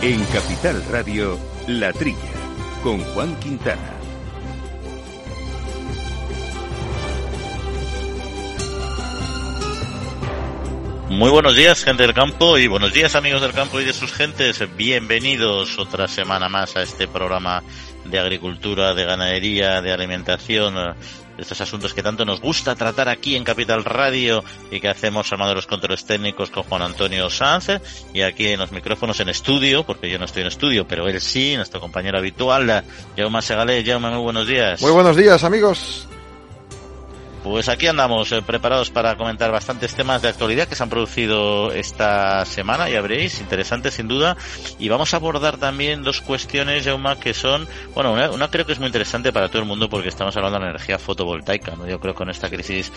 En Capital Radio, La Trilla, con Juan Quintana. Muy buenos días, gente del campo, y buenos días, amigos del campo y de sus gentes. Bienvenidos otra semana más a este programa de agricultura, de ganadería, de alimentación, de estos asuntos que tanto nos gusta tratar aquí en Capital Radio y que hacemos armando los controles técnicos con Juan Antonio Sanz y aquí en los micrófonos en estudio, porque yo no estoy en estudio, pero él sí, nuestro compañero habitual, Jaume Segalé. Jaume, muy buenos días. Muy buenos días, amigos. Pues aquí andamos eh, preparados para comentar bastantes temas de actualidad que se han producido esta semana, ya veréis, interesantes sin duda. Y vamos a abordar también dos cuestiones, Jauma, que son, bueno, una, creo que es muy interesante para todo el mundo porque estamos hablando de la energía fotovoltaica. ¿no? Yo creo que con esta crisis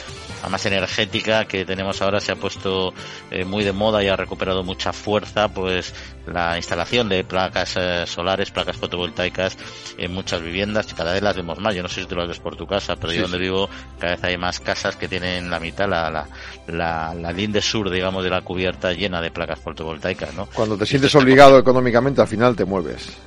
más energética que tenemos ahora se ha puesto eh, muy de moda y ha recuperado mucha fuerza, pues la instalación de placas eh, solares, placas fotovoltaicas en muchas viviendas, cada vez las vemos más. Yo no sé si tú las ves por tu casa, pero yo donde vivo cada vez hay más casas que tienen la mitad, la, la, la, la linde sur, digamos, de la cubierta llena de placas fotovoltaicas, ¿no? Cuando te sientes obligado económicamente, al final te mueves.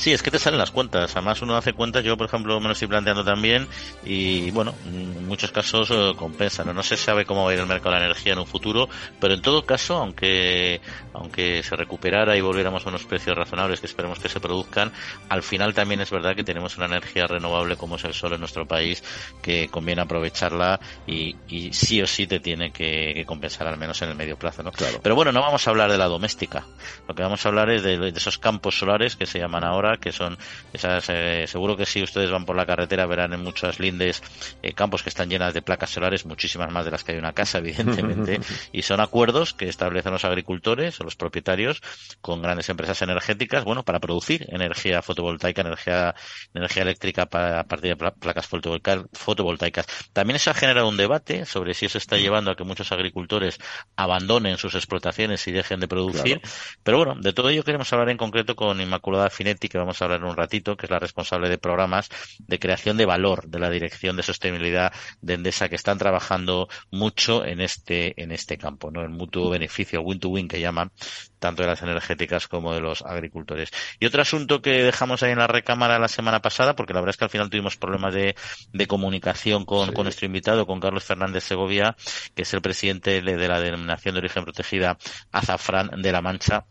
Sí, es que te salen las cuentas. Además, uno hace cuentas. Yo, por ejemplo, me lo estoy planteando también. Y bueno, en muchos casos eh, compensa. ¿no? se sabe cómo va a ir el mercado de la energía en un futuro. Pero en todo caso, aunque, aunque se recuperara y volviéramos a unos precios razonables que esperemos que se produzcan, al final también es verdad que tenemos una energía renovable como es el sol en nuestro país, que conviene aprovecharla y, y sí o sí te tiene que, compensar, al menos en el medio plazo. ¿no? Claro. Pero bueno, no vamos a hablar de la doméstica. Lo que vamos a hablar es de, de esos campos solares que se llaman ahora que son esas, eh, seguro que si ustedes van por la carretera verán en muchas lindes eh, campos que están llenas de placas solares, muchísimas más de las que hay en una casa, evidentemente, y son acuerdos que establecen los agricultores o los propietarios con grandes empresas energéticas, bueno, para producir energía fotovoltaica, energía, energía eléctrica para, a partir de placas fotovoltaicas. También eso ha generado un debate sobre si eso está llevando a que muchos agricultores abandonen sus explotaciones y dejen de producir. Pero bueno, de todo ello queremos hablar en concreto con Inmaculada Finetti, que vamos a hablar en un ratito, que es la responsable de programas de creación de valor de la Dirección de Sostenibilidad de Endesa, que están trabajando mucho en este, en este campo, ¿no? El mutuo beneficio, win-to-win que llaman, tanto de las energéticas como de los agricultores. Y otro asunto que dejamos ahí en la recámara la semana pasada, porque la verdad es que al final tuvimos problemas de, de comunicación con, sí. con nuestro invitado, con Carlos Fernández Segovia, que es el presidente de, de la denominación de origen protegida Azafrán de la Mancha,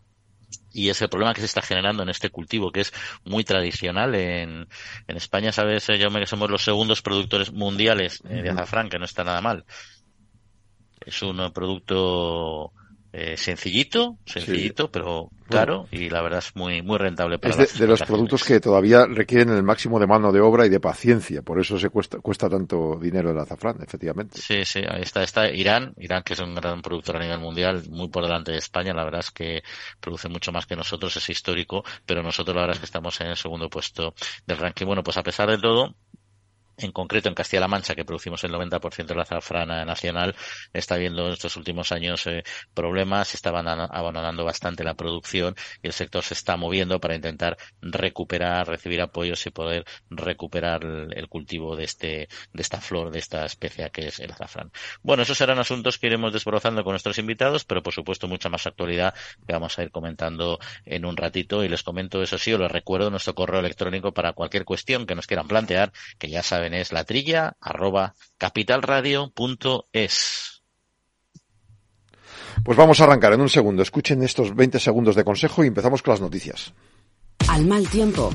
y es el problema que se está generando en este cultivo, que es muy tradicional. En, en España, sabes, yo que somos los segundos productores mundiales eh, de azafrán, que no está nada mal. Es un producto eh, sencillito, sencillito, sí. pero caro y la verdad es muy muy rentable para es de, de los productos que todavía requieren el máximo de mano de obra y de paciencia, por eso se cuesta cuesta tanto dinero el azafrán, efectivamente. Sí, sí, ahí está está Irán, Irán que es un gran productor a nivel mundial, muy por delante de España, la verdad es que produce mucho más que nosotros, es histórico, pero nosotros la verdad es que estamos en el segundo puesto del ranking. Bueno, pues a pesar de todo, en concreto en Castilla-La Mancha, que producimos el 90% de la azafrana nacional, está viendo en estos últimos años eh, problemas, está abandonando bastante la producción y el sector se está moviendo para intentar recuperar, recibir apoyos y poder recuperar el, cultivo de este, de esta flor, de esta especie que es el azafrán. Bueno, esos serán asuntos que iremos desbrozando con nuestros invitados, pero por supuesto mucha más actualidad que vamos a ir comentando en un ratito y les comento eso sí, os les recuerdo nuestro correo electrónico para cualquier cuestión que nos quieran plantear, que ya saben es la trilla arroba capitalradio.es. Pues vamos a arrancar en un segundo. Escuchen estos 20 segundos de consejo y empezamos con las noticias. Al mal tiempo,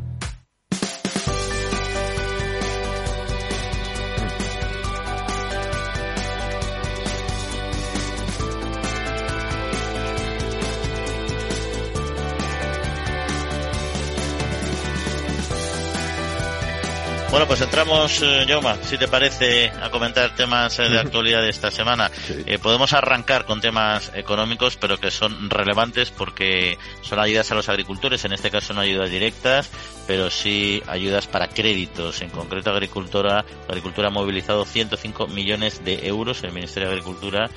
Bueno, pues entramos, eh, Yoma, si te parece, a comentar temas eh, de actualidad de esta semana. Sí. Eh, podemos arrancar con temas económicos, pero que son relevantes porque son ayudas a los agricultores, en este caso no ayudas directas, pero sí ayudas para créditos. En concreto, Agricultura, Agricultura ha movilizado 105 millones de euros, el Ministerio de Agricultura,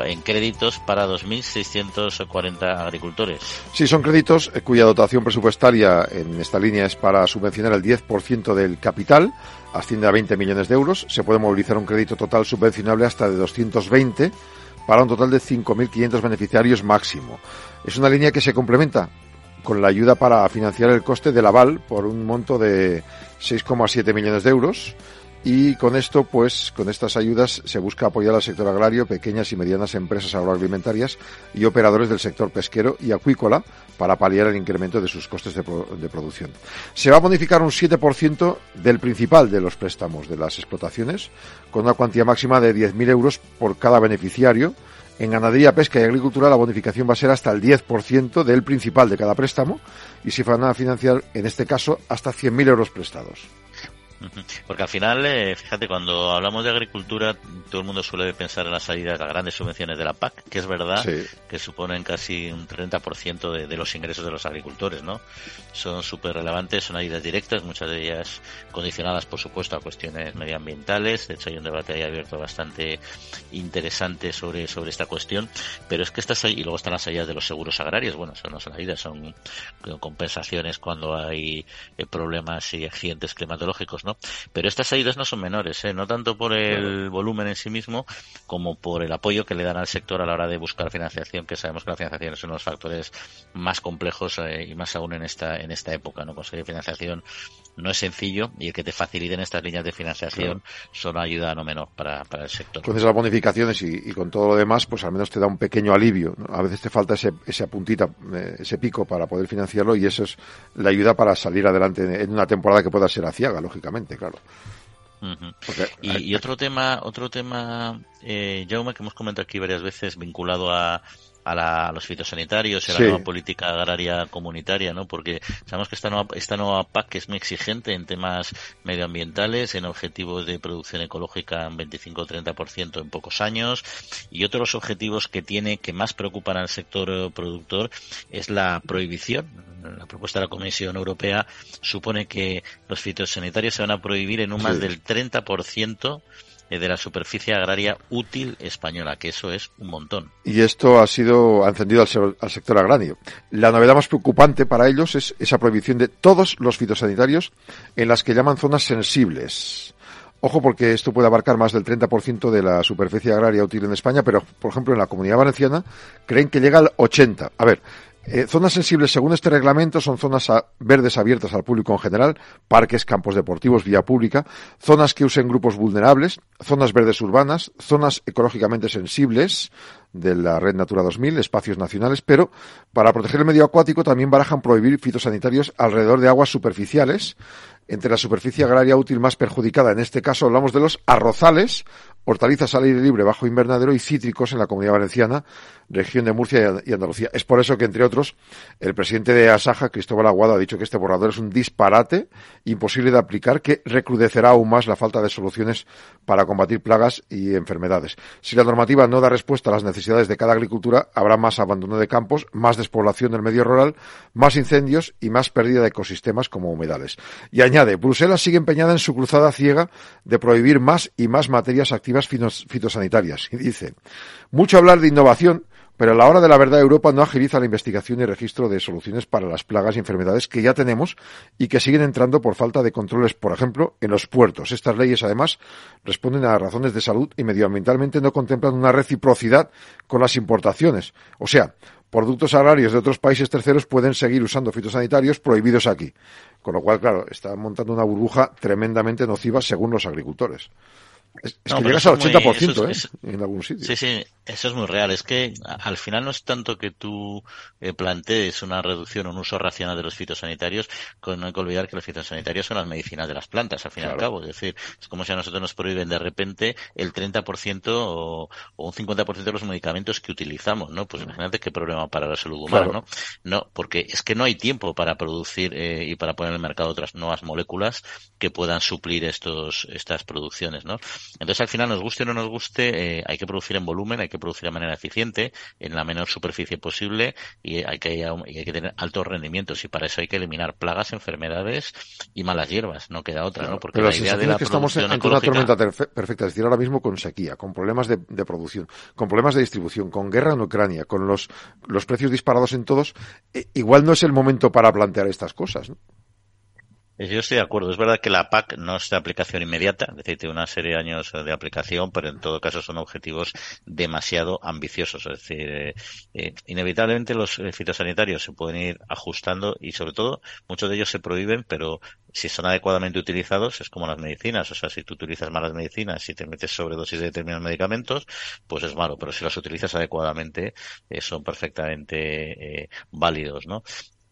en créditos para 2.640 agricultores. Sí, son créditos eh, cuya dotación presupuestaria en esta línea es para subvencionar el 10% del capital, asciende a 20 millones de euros. Se puede movilizar un crédito total subvencionable hasta de 220 para un total de 5.500 beneficiarios máximo. Es una línea que se complementa con la ayuda para financiar el coste del aval por un monto de 6,7 millones de euros. Y con esto, pues, con estas ayudas se busca apoyar al sector agrario, pequeñas y medianas empresas agroalimentarias y operadores del sector pesquero y acuícola para paliar el incremento de sus costes de, de producción. Se va a bonificar un 7% del principal de los préstamos de las explotaciones, con una cuantía máxima de 10.000 euros por cada beneficiario, en ganadería, pesca y agricultura la bonificación va a ser hasta el 10% del principal de cada préstamo y se van a financiar, en este caso, hasta 100.000 euros prestados. Porque al final, eh, fíjate, cuando hablamos de agricultura, todo el mundo suele pensar en las salidas, las grandes subvenciones de la PAC, que es verdad que suponen casi un 30% de, de los ingresos de los agricultores, ¿no? Son súper relevantes, son ayudas directas, muchas de ellas condicionadas, por supuesto, a cuestiones medioambientales. De hecho, hay un debate ahí abierto bastante interesante sobre, sobre esta cuestión. Pero es que estas, y luego están las ayudas de los seguros agrarios, bueno, eso no son ayudas, son compensaciones cuando hay eh, problemas y accidentes climatológicos, ¿no? Pero estas ayudas no son menores, ¿eh? no tanto por el volumen en sí mismo como por el apoyo que le dan al sector a la hora de buscar financiación, que sabemos que la financiación es uno de los factores más complejos eh, y más aún en esta en esta época, no conseguir financiación no es sencillo y el que te faciliten estas líneas de financiación son ayuda no menor para, para el sector. Con esas bonificaciones y, y, con todo lo demás, pues al menos te da un pequeño alivio. ¿no? A veces te falta ese, esa puntita, eh, ese pico para poder financiarlo y eso es la ayuda para salir adelante en una temporada que pueda ser aciaga, lógicamente, claro. Uh -huh. Porque, y, y, otro tema, otro tema, eh, Jaume, que hemos comentado aquí varias veces, vinculado a, a, la, a, los fitosanitarios y a la sí. nueva política agraria comunitaria, ¿no? Porque sabemos que esta nueva, esta nueva PAC es muy exigente en temas medioambientales, en objetivos de producción ecológica en 25 o 30% en pocos años y otros objetivos que tiene que más preocupan al sector productor es la prohibición. La propuesta de la Comisión Europea supone que los fitosanitarios se van a prohibir en un más sí. del 30% de la superficie agraria útil española, que eso es un montón. Y esto ha sido ha encendido al, al, sector agrario. La novedad más preocupante para ellos es esa prohibición de todos los fitosanitarios en las que llaman zonas sensibles. Ojo porque esto puede abarcar más del 30% de la superficie agraria útil en España, pero por ejemplo en la comunidad valenciana creen que llega al 80. A ver, eh, zonas sensibles, según este reglamento, son zonas verdes abiertas al público en general, parques, campos deportivos, vía pública, zonas que usen grupos vulnerables, zonas verdes urbanas, zonas ecológicamente sensibles de la Red Natura 2000, espacios nacionales, pero para proteger el medio acuático también barajan prohibir fitosanitarios alrededor de aguas superficiales, entre la superficie agraria útil más perjudicada. En este caso hablamos de los arrozales, hortalizas al aire libre bajo invernadero y cítricos en la Comunidad Valenciana, región de Murcia y Andalucía. Es por eso que, entre otros, el presidente de Asaja, Cristóbal Aguado, ha dicho que este borrador es un disparate imposible de aplicar que recrudecerá aún más la falta de soluciones para combatir plagas y enfermedades. Si la normativa no da respuesta a las necesidades de cada agricultura, habrá más abandono de campos, más despoblación del medio rural, más incendios y más pérdida de ecosistemas como humedales. Y añade, Bruselas sigue empeñada en su cruzada ciega de prohibir más y más materias activas fitosanitarias. Y dice, mucho hablar de innovación, pero a la hora de la verdad Europa no agiliza la investigación y registro de soluciones para las plagas y enfermedades que ya tenemos y que siguen entrando por falta de controles, por ejemplo, en los puertos. Estas leyes, además, responden a razones de salud y medioambientalmente no contemplan una reciprocidad con las importaciones. O sea, productos agrarios de otros países terceros pueden seguir usando fitosanitarios prohibidos aquí. Con lo cual, claro, están montando una burbuja tremendamente nociva según los agricultores. Es, es no, que llegas al 80%, muy, es, ¿eh? En algún sitio. Sí, sí, eso es muy real. Es que al final no es tanto que tú eh, plantees una reducción o un uso racional de los fitosanitarios, con, no hay que olvidar que los fitosanitarios son las medicinas de las plantas, al fin y al cabo. Es decir, es como si a nosotros nos prohíben de repente el 30% o, o un 50% de los medicamentos que utilizamos, ¿no? Pues imagínate qué problema para la salud humana, claro. ¿no? No, porque es que no hay tiempo para producir eh, y para poner en el mercado otras nuevas moléculas que puedan suplir estos, estas producciones, ¿no? Entonces, al final, nos guste o no nos guste, eh, hay que producir en volumen, hay que producir de manera eficiente, en la menor superficie posible y hay que, hay que tener altos rendimientos. Y para eso hay que eliminar plagas, enfermedades y malas hierbas. No queda otra, ¿no? Porque la, idea de la que estamos ante una tormenta perfecta, es decir, ahora mismo con sequía, con problemas de, de, producción, con problemas de distribución, con guerra en Ucrania, con los, los precios disparados en todos, eh, igual no es el momento para plantear estas cosas, ¿no? Eh, yo estoy de acuerdo. Es verdad que la PAC no es de aplicación inmediata, es decir, tiene una serie de años de aplicación, pero en todo caso son objetivos demasiado ambiciosos. Es decir, eh, eh, inevitablemente los fitosanitarios se pueden ir ajustando y sobre todo muchos de ellos se prohíben, pero si son adecuadamente utilizados es como las medicinas. O sea, si tú utilizas malas medicinas, y te metes sobredosis de determinados medicamentos, pues es malo, pero si los utilizas adecuadamente son perfectamente válidos, ¿no?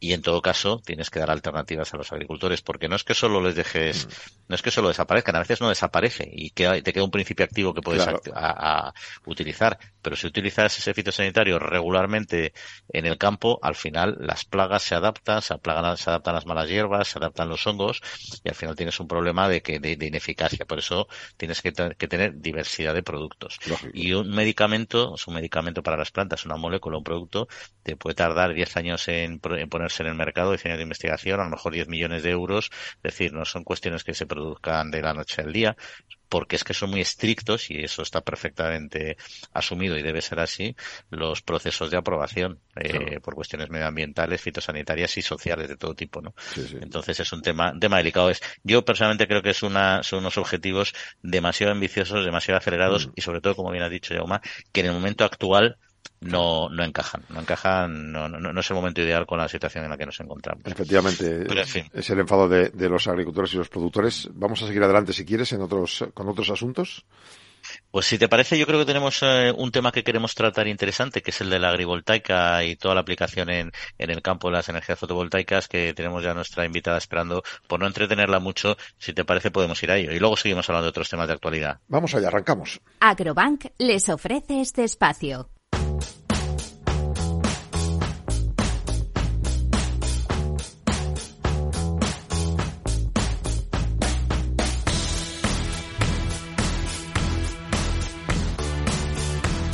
Y en todo caso tienes que dar alternativas a los agricultores porque no es que solo les dejes mm. no es que solo desaparezcan a veces no desaparece y te queda un principio activo que puedes a, utilizar. Pero si utilizas ese fitosanitario regularmente en el campo al final las plagas se adaptan se, se adaptan las malas hierbas se adaptan los hongos y al final tienes un problema de que de, ineficacia. Por eso tienes que, tener diversidad de productos. Y un medicamento es un medicamento para las plantas una molécula un producto te puede tardar 10 años en, en poner en el mercado, diseño de investigación, a lo mejor 10 millones de euros. Es decir, no son cuestiones que se produzcan de la noche al día, porque es que son muy estrictos y eso está perfectamente asumido y debe ser así los procesos de aprobación eh, por cuestiones medioambientales, fitosanitarias y sociales de todo tipo, ¿no? Entonces es un tema, tema delicado. Es, yo personalmente creo que es una, son unos objetivos demasiado ambiciosos, demasiado acelerados mm. y sobre todo, como bien ha dicho Yauma, que en el momento actual no, no encajan. No encajan, no, no, es el momento ideal con la situación en la que nos encontramos. Efectivamente, es el enfado de, de, los agricultores y los productores. Vamos a seguir adelante, si quieres, en otros, con otros asuntos. Pues si te parece, yo creo que tenemos eh, un tema que queremos tratar interesante, que es el de la agrivoltaica y toda la aplicación en, en el campo de las energías fotovoltaicas, que tenemos ya nuestra invitada esperando. Por no entretenerla mucho, si te parece, podemos ir a ello. Y luego seguimos hablando de otros temas de actualidad. Vamos allá, arrancamos. Agrobank les ofrece este espacio.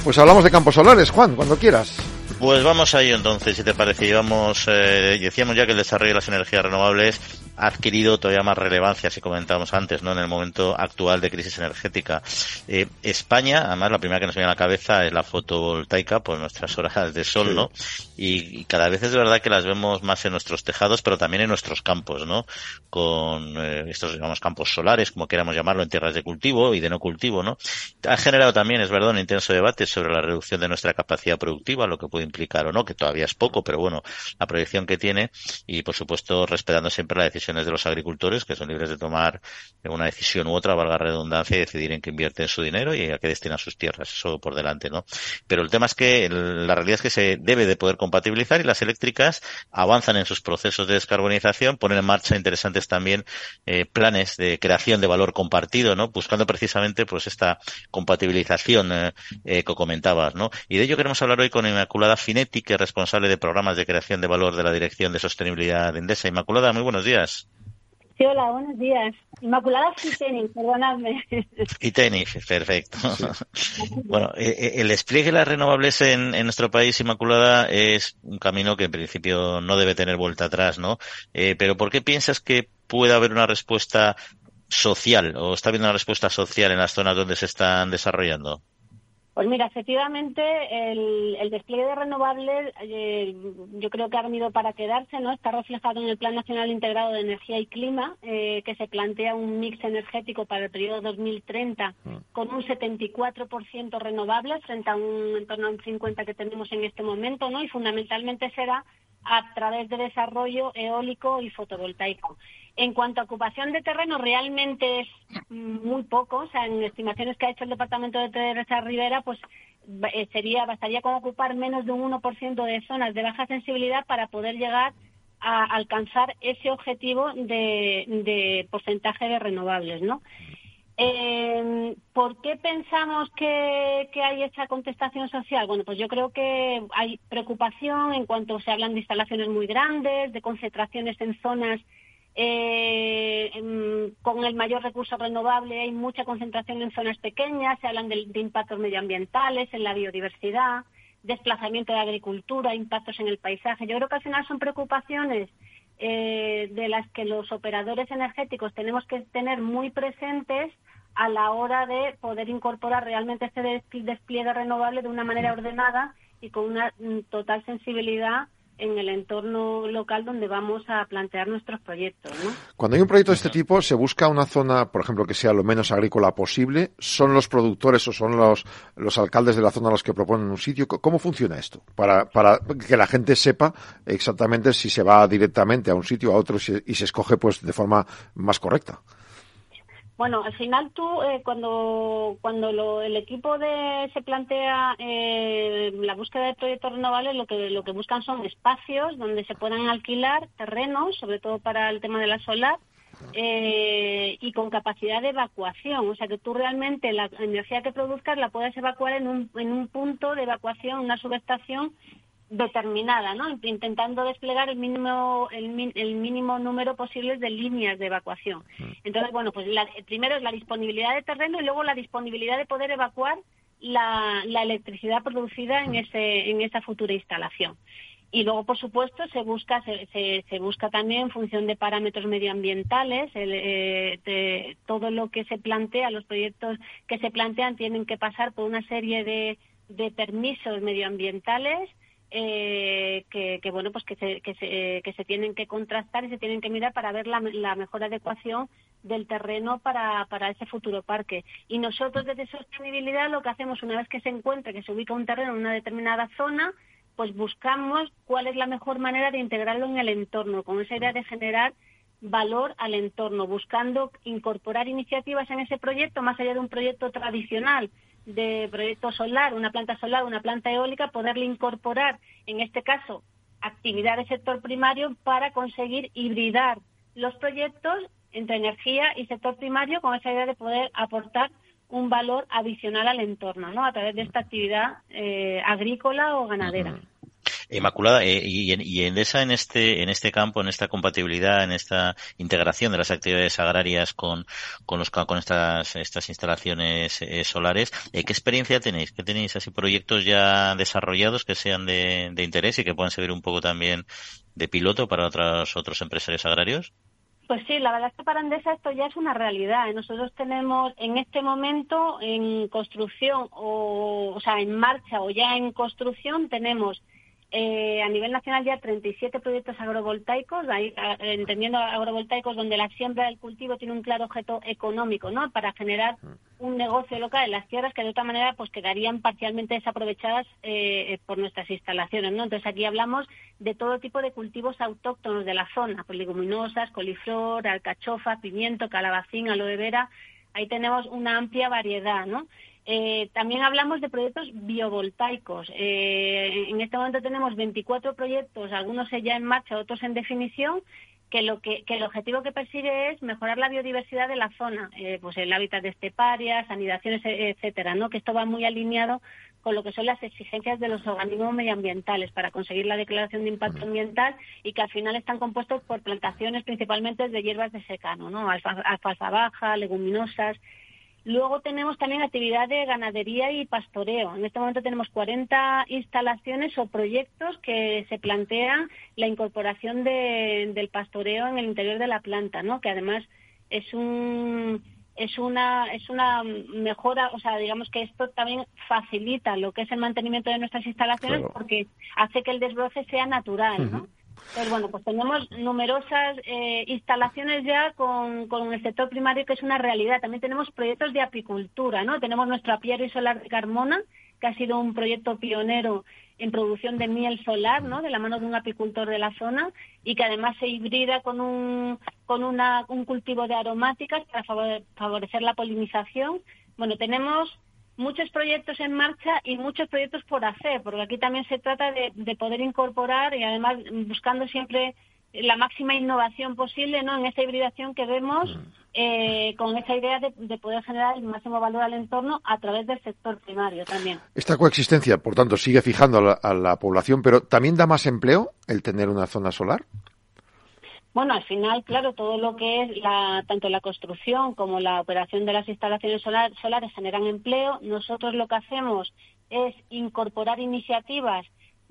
Pues hablamos de campos solares, Juan, cuando quieras. Pues vamos a ello entonces, si te parece. Vamos, eh, decíamos ya que el desarrollo de las energías renovables ha adquirido todavía más relevancia, si comentábamos antes, ¿no? En el momento actual de crisis energética. Eh, España, además, la primera que nos viene a la cabeza es la fotovoltaica, por nuestras horas de sol, ¿no? Y, cada vez es verdad que las vemos más en nuestros tejados, pero también en nuestros campos, ¿no? Con eh, estos, digamos, campos solares, como queramos llamarlo, en tierras de cultivo y de no cultivo, ¿no? Ha generado también, es verdad, un intenso debate sobre la reducción de nuestra capacidad productiva, lo que puede implicar o no, que todavía es poco, pero bueno, la proyección que tiene y, por supuesto, respetando siempre la decisión de los agricultores, que son libres de tomar una decisión u otra, valga redundancia, y decidir en qué invierten su dinero y a qué destinan sus tierras. Eso por delante, ¿no? Pero el tema es que la realidad es que se debe de poder compatibilizar y las eléctricas avanzan en sus procesos de descarbonización, ponen en marcha interesantes también eh, planes de creación de valor compartido, ¿no? Buscando precisamente pues esta compatibilización eh, eh, que comentabas, ¿no? Y de ello queremos hablar hoy con Inmaculada Finetti, que es responsable de programas de creación de valor de la Dirección de Sostenibilidad de Endesa. Inmaculada, muy buenos días. Sí, hola, buenos días. Inmaculada Fitenis, perdonadme. Fitenis, perfecto. bueno, eh, eh, el despliegue de las renovables en, nuestro país, Inmaculada, es un camino que en principio no debe tener vuelta atrás, ¿no? Eh, pero ¿por qué piensas que puede haber una respuesta social o está habiendo una respuesta social en las zonas donde se están desarrollando? Pues mira, efectivamente, el, despliegue de renovables eh, yo creo que ha venido para quedarse, ¿no? Está reflejado en el Plan Nacional Integrado de Energía y Clima, eh, que se plantea un mix energético para el periodo 2030 mm. con un 74% renovables frente a un en torno a un 50 que tenemos en este momento, ¿no? Y fundamentalmente será a través de desarrollo eólico y fotovoltaico. En cuanto a ocupación de terreno, realmente es muy poco. O sea, en estimaciones que ha hecho el Departamento de Teresa Rivera, pues eh, sería bastaría con ocupar menos de un 1% de zonas de baja sensibilidad para poder llegar a alcanzar ese objetivo de, porcentaje de renovables, ¿no? Eh, ¿Por qué pensamos que, que, hay esa contestación social? Bueno, pues yo creo que hay preocupación en cuanto se hablan de instalaciones muy grandes, de concentraciones en zonas eh, con el mayor recurso renovable hay mucha concentración en zonas pequeñas, se hablan de, impactos medioambientales, en la biodiversidad, desplazamiento de agricultura, impactos en el paisaje. Yo creo que al final son preocupaciones eh, de las que los operadores energéticos tenemos que tener muy presentes a la hora de poder incorporar realmente este despliegue renovable de una manera ordenada y con una mm, total sensibilidad en el entorno local donde vamos a plantear nuestros proyectos. ¿no? Cuando hay un proyecto de este tipo, se busca una zona, por ejemplo, que sea lo menos agrícola posible. ¿Son los productores o son los, los alcaldes de la zona los que proponen un sitio? ¿Cómo funciona esto? Para, para que la gente sepa exactamente si se va directamente a un sitio o a otro y se escoge pues de forma más correcta. Bueno, al final tú, eh, cuando, cuando el equipo de, se plantea eh, la búsqueda de proyectos renovables, lo que, lo que buscan son espacios donde se puedan alquilar terrenos, sobre todo para el tema de la solar, eh, y con capacidad de evacuación. O sea, que tú realmente la energía que produzcas la puedes evacuar en un, en un punto de evacuación, una subestación determinada, ¿no? Intentando desplegar el mínimo, el, mínimo número posible de líneas de evacuación. Mm. Entonces, bueno, pues primero es la disponibilidad de terreno y luego la disponibilidad de poder evacuar la, electricidad producida en, ese, en esa futura instalación. Y luego, por supuesto, se busca, se, se, busca también en función de parámetros medioambientales, eh, todo lo que se plantea, los proyectos que se plantean tienen que pasar por una serie de, de permisos medioambientales eh, que, bueno pues que se, que, se, que se tienen que contrastar y se tienen que mirar para ver la, mejor adecuación del terreno para, para ese futuro parque. Y nosotros desde sostenibilidad lo que hacemos una vez que se encuentra que se ubica un terreno en una determinada zona, pues buscamos cuál es la mejor manera de integrarlo en el entorno, con esa idea de generar valor al entorno, buscando incorporar iniciativas en ese proyecto más allá de un proyecto tradicional de proyecto solar, una planta solar, una planta eólica, poderle incorporar, en este caso, actividad del sector primario para conseguir hibridar los proyectos entre energía y sector primario con esa idea de poder aportar un valor adicional al entorno, ¿no? A través de esta actividad eh, agrícola o ganadera. Inmaculada, eh, y, en, y, en, esa, en este, en este campo, en esta compatibilidad, en esta integración de las actividades agrarias con, con los, con estas, estas instalaciones eh, solares, eh, ¿qué experiencia tenéis? ¿Qué tenéis así proyectos ya desarrollados que sean de, interés y que puedan servir un poco también de piloto para otros, otros empresarios agrarios? Pues sí, la verdad es que para Andesa esto ya es una realidad. Nosotros tenemos en este momento en construcción o, o sea, en marcha o ya en construcción tenemos eh, a nivel nacional ya 37 proyectos agrovoltaicos, ahí, entendiendo agrovoltaicos donde la siembra del cultivo tiene un claro objeto económico, ¿no? Para generar mm. un negocio local en las tierras que de otra manera pues quedarían parcialmente desaprovechadas eh, por nuestras instalaciones, ¿no? Entonces aquí hablamos de todo tipo de cultivos autóctonos de la zona, pues leguminosas, coliflor, alcachofa, pimiento, calabacín, aloe vera, ahí tenemos una amplia variedad, ¿no? Eh, también hablamos de proyectos biovoltaicos. Eh, en este momento tenemos 24 proyectos, algunos ya en marcha, otros en definición, que, lo que, el objetivo que persigue es mejorar la biodiversidad de la zona, eh, pues el hábitat de esteparias, anidaciones, etcétera, ¿no? Que esto va muy alineado con lo que son las exigencias de los organismos medioambientales para conseguir la declaración de impacto ambiental y que al final están compuestos por plantaciones principalmente de hierbas de secano, ¿no? alfalfa baja, leguminosas, Luego tenemos también actividad de ganadería y pastoreo. En este momento tenemos 40 instalaciones o proyectos que se plantean la incorporación del pastoreo en el interior de la planta, ¿no? Que además es un es una es una mejora, o sea, digamos que esto también facilita lo que es el mantenimiento de nuestras instalaciones porque hace que el desbroce sea natural, ¿no? Pues bueno, pues tenemos numerosas eh, instalaciones ya con, con, el sector primario que es una realidad. También tenemos proyectos de apicultura, ¿no? Tenemos nuestro apiario solar de Carmona, que ha sido un proyecto pionero en producción de miel solar, ¿no? De la mano de un apicultor de la zona y que además se hibrida con un, con una, un cultivo de aromáticas para favorecer la polinización. Bueno, tenemos muchos proyectos en marcha y muchos proyectos por hacer, porque aquí también se trata de, poder incorporar y además buscando siempre la máxima innovación posible ¿no? en esta hibridación que vemos mm. eh, con esa idea de, poder generar el máximo valor al entorno a través del sector primario también. Esta coexistencia, por tanto, sigue fijando a la población, pero ¿también da más empleo el tener una zona solar? Bueno, al final, claro, todo lo que es la, tanto la construcción como la operación de las instalaciones solares generan empleo. Nosotros lo que hacemos es incorporar iniciativas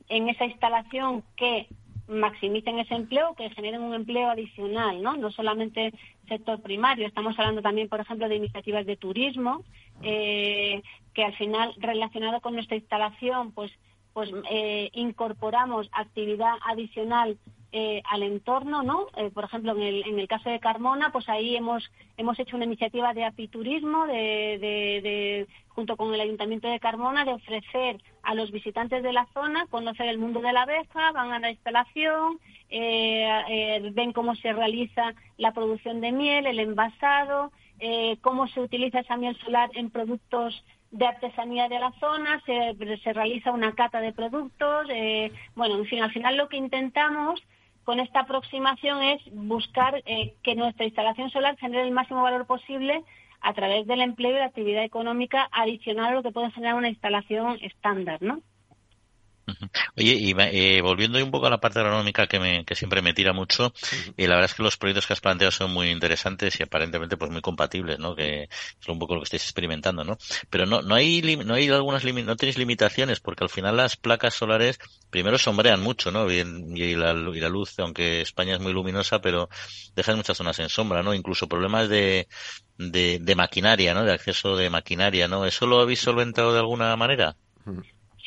en esa instalación que maximicen ese empleo, que generen un empleo adicional, ¿no? No solamente sector primario, estamos hablando también, por ejemplo, de iniciativas de turismo, eh, que al final, relacionado con nuestra instalación, pues, pues eh, incorporamos actividad adicional eh, al entorno, ¿no? Eh, por ejemplo, en el, en el caso de Carmona, pues ahí hemos, hemos hecho una iniciativa de apiturismo de, de, junto con el Ayuntamiento de Carmona de ofrecer a los visitantes de la zona conocer el mundo de la abeja, van a la instalación, eh, ven cómo se realiza la producción de miel, el envasado, cómo se utiliza esa miel solar en productos de artesanía de la zona, se, se realiza una cata de productos, bueno, en fin, al final lo que intentamos con esta aproximación es buscar eh, que nuestra instalación solar genere el máximo valor posible a través del empleo y la actividad económica adicional a lo que puede generar una instalación estándar, ¿no? Oye, y eh, volviendo un poco a la parte agronómica que, me, que siempre me tira mucho, y la verdad es que los proyectos que has planteado son muy interesantes y aparentemente pues muy compatibles, ¿no? Que es un poco lo que estáis experimentando, ¿no? Pero no, no hay, no hay algunas, no tenéis limitaciones porque al final las placas solares primero sombrean mucho, ¿no? Y, y, la, y la luz, aunque España es muy luminosa, pero dejan muchas zonas en sombra, ¿no? Incluso problemas de, de, de maquinaria, ¿no? De acceso de maquinaria, ¿no? ¿Eso lo habéis solventado de alguna manera?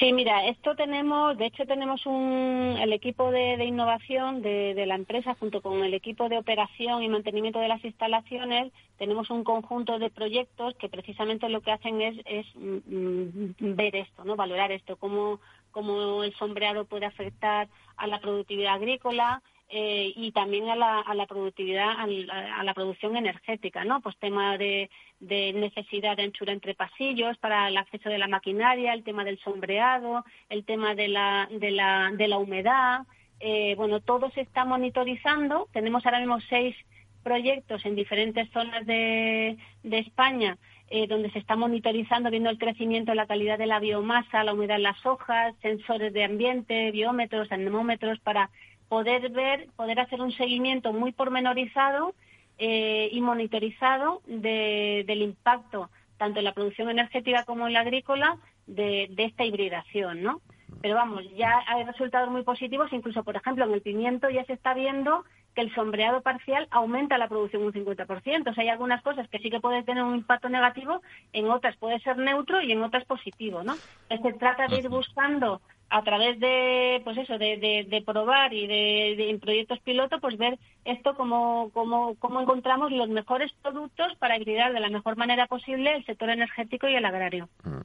Sí, mira, esto tenemos, de hecho tenemos un, el equipo de, innovación de, la empresa junto con el equipo de operación y mantenimiento de las instalaciones, tenemos un conjunto de proyectos que precisamente lo que hacen es, es mm, ver esto, no, valorar esto, cómo, cómo el sombreado puede afectar a la productividad agrícola, eh, y también a la, a la productividad, a la, producción energética, ¿no? Pues tema de, de, necesidad de anchura entre pasillos para el acceso de la maquinaria, el tema del sombreado, el tema de la, de la, de la humedad. Eh, bueno, todo se está monitorizando. Tenemos ahora mismo seis proyectos en diferentes zonas de, de España eh, donde se está monitorizando, viendo el crecimiento, la calidad de la biomasa, la humedad en las hojas, sensores de ambiente, biómetros, anemómetros, para poder ver, poder hacer un seguimiento muy pormenorizado eh, y monitorizado del impacto tanto en la producción energética como en la agrícola de, esta hibridación, ¿no? Pero vamos, ya hay resultados muy positivos, incluso, por ejemplo, en el pimiento ya se está viendo que el sombreado parcial aumenta la producción un 50%. O sea, hay algunas cosas que sí que pueden tener un impacto negativo, en otras puede ser neutro y en otras positivo, ¿no? Se trata de ir buscando a través de pues eso de, de, probar y de, de, en proyectos piloto pues ver esto como, como, como encontramos los mejores productos para hibridar de la mejor manera posible el sector energético y el agrario. Mm.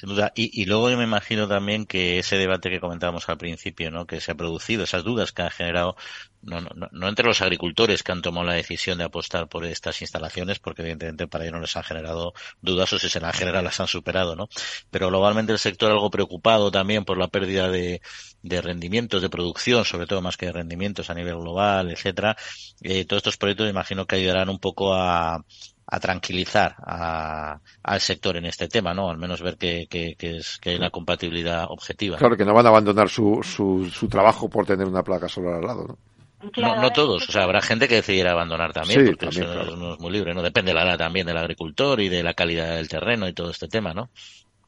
Sin duda. Y, luego yo me imagino también que ese debate que comentábamos al principio, ¿no? que se ha producido, esas dudas que han generado, no, no, no entre los agricultores que han tomado la decisión de apostar por estas instalaciones, porque evidentemente para ellos no les han generado dudas o si se las han generado las han superado, ¿no? Pero globalmente el sector algo preocupado también por la pérdida de, de rendimientos de producción, sobre todo más que de rendimientos a nivel global, etcétera. Eh, todos estos proyectos me imagino que ayudarán un poco a, a tranquilizar al sector en este tema, ¿no? Al menos ver que, que, es, que hay una compatibilidad objetiva. Claro, que no van a abandonar su, su, su trabajo por tener una placa solar al lado, ¿no? no, todos, o sea, habrá gente que decidiera abandonar también, porque eso no es muy libre, ¿no? Depende la edad también del agricultor y de la calidad del terreno y todo este tema, ¿no?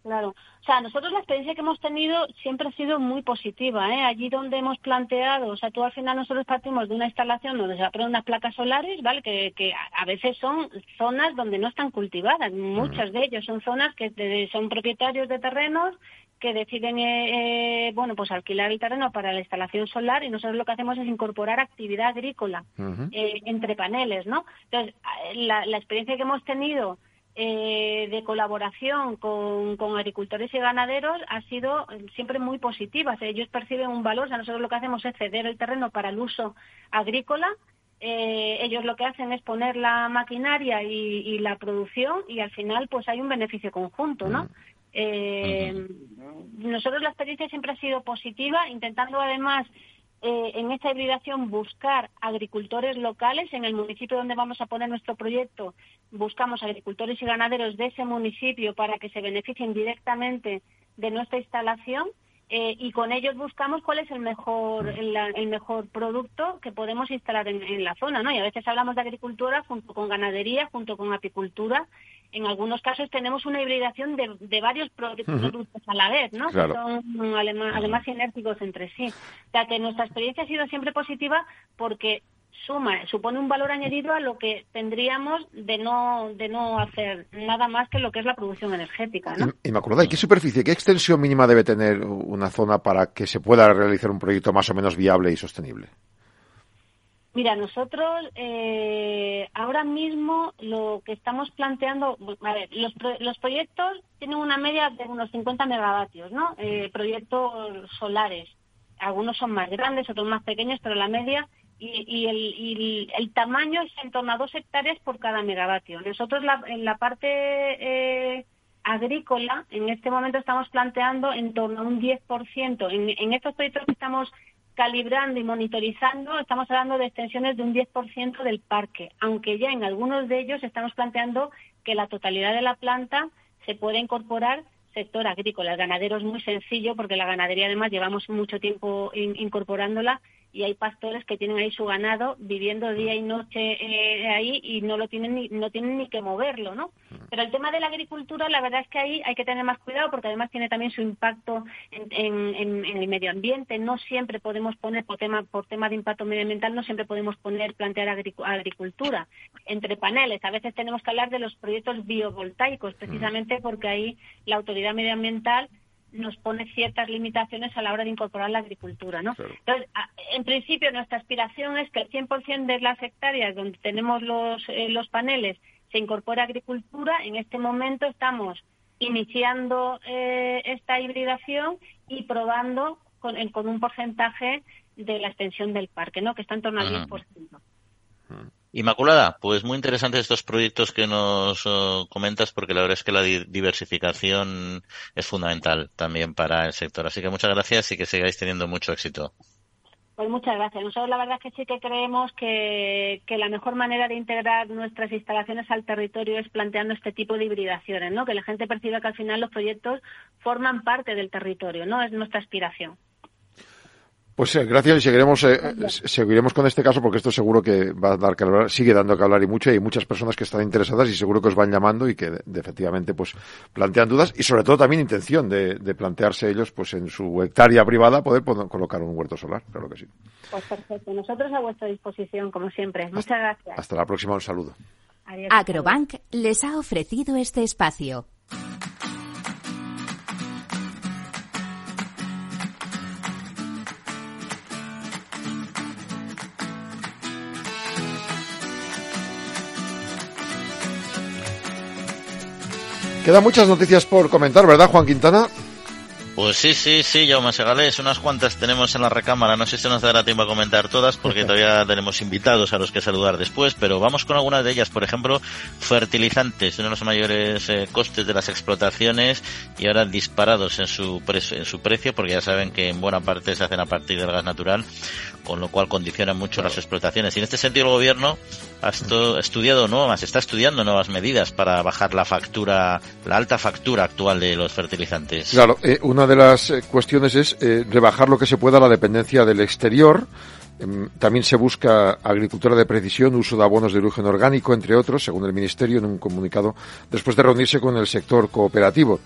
Claro. O sea, nosotros la experiencia que hemos tenido siempre ha sido muy positiva, ¿eh? Allí donde hemos planteado, o sea, tú al final nosotros partimos de una instalación donde se ponen unas placas solares, ¿vale? Que, que a veces son zonas donde no están cultivadas, muchas de ellas son zonas que son propietarios de terrenos que deciden, eh, eh, bueno, pues alquilar el terreno para la instalación solar y nosotros lo que hacemos es incorporar actividad agrícola eh, entre paneles, ¿no? Entonces, la, la experiencia que hemos tenido eh, de colaboración con, agricultores y ganaderos ha sido siempre muy positiva. ellos perciben un valor. O sea, nosotros lo que hacemos es ceder el terreno para el uso agrícola. Eh, ellos lo que hacen es poner la maquinaria y, la producción y al final pues hay un beneficio conjunto, ¿no? Eh, nosotros la experiencia siempre ha sido positiva, intentando además eh, en esta hibridación buscar agricultores locales en el municipio donde vamos a poner nuestro proyecto. Buscamos agricultores y ganaderos de ese municipio para que se beneficien directamente de nuestra instalación eh, y con ellos buscamos cuál es el mejor el, mejor producto que podemos instalar en, la zona, ¿no? Y a veces hablamos de agricultura junto con ganadería, junto con apicultura. En algunos casos tenemos una hibridación de, varios productos a la vez, ¿no? Que son además, además sinérgicos entre sí. O sea que nuestra experiencia ha sido siempre positiva porque suma, supone un valor añadido a lo que tendríamos de no, de no hacer nada más que lo que es la producción energética. ¿no? Inmaculada, ¿y qué superficie, qué extensión mínima debe tener una zona para que se pueda realizar un proyecto más o menos viable y sostenible? Mira, nosotros eh, ahora mismo lo que estamos planteando, a ver, los, los proyectos tienen una media de unos 50 megavatios, ¿no? Eh, proyectos solares. Algunos son más grandes, otros más pequeños, pero la media y, el, tamaño es en torno a dos hectáreas por cada megavatio. Nosotros en la parte eh, agrícola, en este momento estamos planteando en torno a un 10%. En, en estos proyectos que estamos calibrando y monitorizando, estamos hablando de extensiones de un 10% del parque, aunque ya en algunos de ellos estamos planteando que la totalidad de la planta se puede incorporar sector agrícola. El ganadero es muy sencillo porque la ganadería además llevamos mucho tiempo incorporándola y hay pastores que tienen ahí su ganado viviendo día y noche eh, ahí y no lo tienen ni, no tienen ni que moverlo, ¿no? Pero el tema de la agricultura, la verdad es que ahí hay que tener más cuidado porque además tiene también su impacto en, el medio ambiente. No siempre podemos poner, por tema, por tema de impacto medioambiental, no siempre podemos poner, plantear agricultura entre paneles. A veces tenemos que hablar de los proyectos biovoltaicos, precisamente porque ahí la autoridad medioambiental nos pone ciertas limitaciones a la hora de incorporar la agricultura, ¿no? Entonces, en principio, nuestra aspiración es que el 100% de las hectáreas donde tenemos los, eh, los paneles se incorpore agricultura. En este momento estamos iniciando eh, esta hibridación y probando con, con, un porcentaje de la extensión del parque, ¿no? Que está en torno al 10%. Inmaculada, pues muy interesantes estos proyectos que nos eh, comentas porque la verdad es que la diversificación es fundamental también para el sector. Así que muchas gracias y que sigáis teniendo mucho éxito. Pues muchas gracias. Nosotros la verdad es que sí que creemos que, que, la mejor manera de integrar nuestras instalaciones al territorio es planteando este tipo de hibridaciones, ¿no? Que la gente perciba que al final los proyectos forman parte del territorio, ¿no? Es nuestra aspiración. Pues eh, gracias y seguiremos, eh, seguiremos con este caso porque esto seguro que va a dar que hablar, sigue dando que hablar y mucho y hay muchas personas que están interesadas y seguro que os van llamando y que efectivamente pues plantean dudas y sobre todo también intención de, plantearse ellos pues en su hectárea privada poder, colocar un huerto solar, claro que sí. Pues perfecto, nosotros a vuestra disposición como siempre. Muchas gracias. Hasta la próxima, un saludo. Agrobank les ha ofrecido este espacio. Quedan muchas noticias por comentar, ¿verdad, Juan Quintana? Pues sí, sí, sí, Jaume Segales, unas cuantas tenemos en la recámara. No sé si nos dará tiempo a comentar todas porque todavía tenemos invitados a los que saludar después, pero vamos con algunas de ellas. Por ejemplo, fertilizantes, uno de los mayores eh, costes de las explotaciones y ahora disparados en su, en su precio porque ya saben que en buena parte se hacen a partir del gas natural con lo cual condicionan mucho las explotaciones. Y en este sentido el gobierno ha estudiado nuevas, está estudiando nuevas medidas para bajar la factura, la alta factura actual de los fertilizantes. Claro, eh, una de las eh, cuestiones es eh, rebajar lo que se pueda la dependencia del exterior Em, también se busca agricultura de precisión, uso de abonos de origen orgánico, entre otros, según el Ministerio en un comunicado, después de reunirse con el sector cooperativo.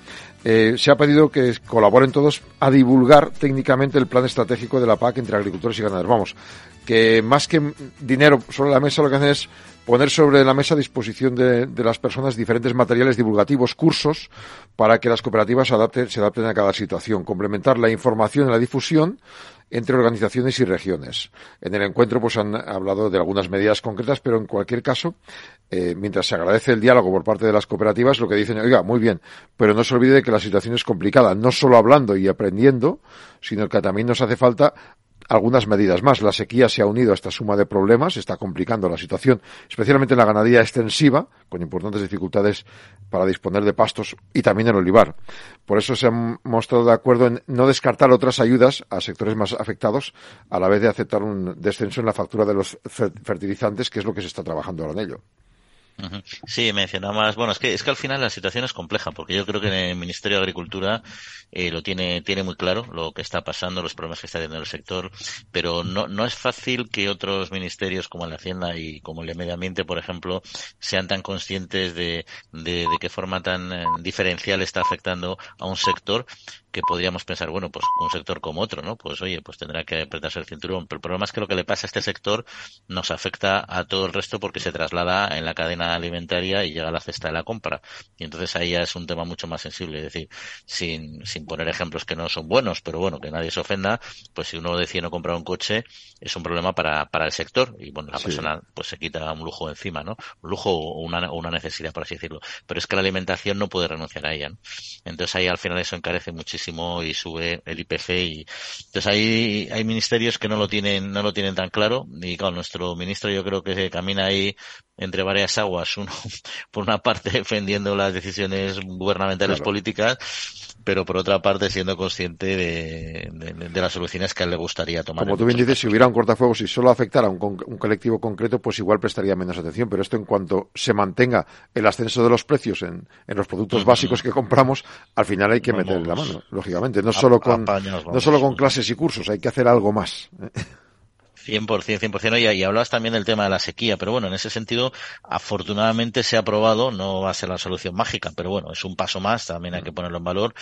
Eh, se ha pedido que colaboren todos a divulgar técnicamente el plan estratégico de la PAC entre agricultores y ganaderos. Vamos, que más que dinero sobre la mesa lo que hacen es poner sobre la mesa a disposición de, las personas diferentes materiales divulgativos, cursos, para que las cooperativas se adapten a cada situación, complementar la información y la difusión entre organizaciones y regiones. En el encuentro pues han hablado de algunas medidas concretas, pero en cualquier caso, eh, mientras se agradece el diálogo por parte de las cooperativas, lo que dicen, oiga, muy bien, pero no se olvide de que la situación es complicada, no solo hablando y aprendiendo, sino que también nos hace falta algunas medidas más. La sequía se ha unido a esta suma de problemas, está complicando la situación, especialmente en la ganadería extensiva, con importantes dificultades para disponer de pastos y también en el olivar. Por eso se han mostrado de acuerdo en no descartar otras ayudas a sectores más afectados, a la vez de aceptar un descenso en la factura de los fertilizantes, que es lo que se está trabajando ahora en ello. Sí, mencionabas, bueno, es que, es que al final la situación es compleja, porque yo creo que el Ministerio de Agricultura eh, lo tiene, tiene muy claro lo que está pasando, los problemas que está teniendo el sector, pero no, no es fácil que otros ministerios como el de Hacienda y como el de Medio Ambiente, por ejemplo, sean tan conscientes de, de, de qué forma tan eh, diferencial está afectando a un sector que podríamos pensar, bueno, pues un sector como otro, ¿no? Pues oye, pues tendrá que apretarse el cinturón. Pero el problema es que lo que le pasa a este sector nos afecta a todo el resto porque se traslada en la cadena alimentaria y llega a la cesta de la compra. Y entonces ahí ya es un tema mucho más sensible. Es decir, sin, sin poner ejemplos que no son buenos, pero bueno, que nadie se ofenda, pues si uno decide no comprar un coche, es un problema para, para el sector. Y bueno, la persona pues se quita un lujo encima, ¿no? Un lujo o una, una necesidad, por así decirlo. Pero es que la alimentación no puede renunciar a ella, ¿no? Entonces ahí al final eso encarece muchísimo y sube el IPC y entonces hay, hay ministerios que no lo tienen, no lo tienen tan claro y claro, nuestro ministro yo creo que camina ahí entre varias aguas, uno por una parte defendiendo las decisiones gubernamentales políticas pero por otra parte siendo consciente de, de, las soluciones que a él le gustaría tomar. Como tú bien dices, si hubiera un cortafuegos y solo afectara a un, un, colectivo concreto, pues igual prestaría menos atención, pero esto en cuanto se mantenga el ascenso de los precios en, en los productos básicos que compramos, al final hay que meterle la mano, lógicamente, no solo con, no solo con clases y cursos, hay que hacer algo más. 100%, 100%. Y, y hablabas también del tema de la sequía, pero bueno, en ese sentido, afortunadamente se ha aprobado, no va a ser la solución mágica, pero bueno, es un paso más, también hay que ponerlo en valor.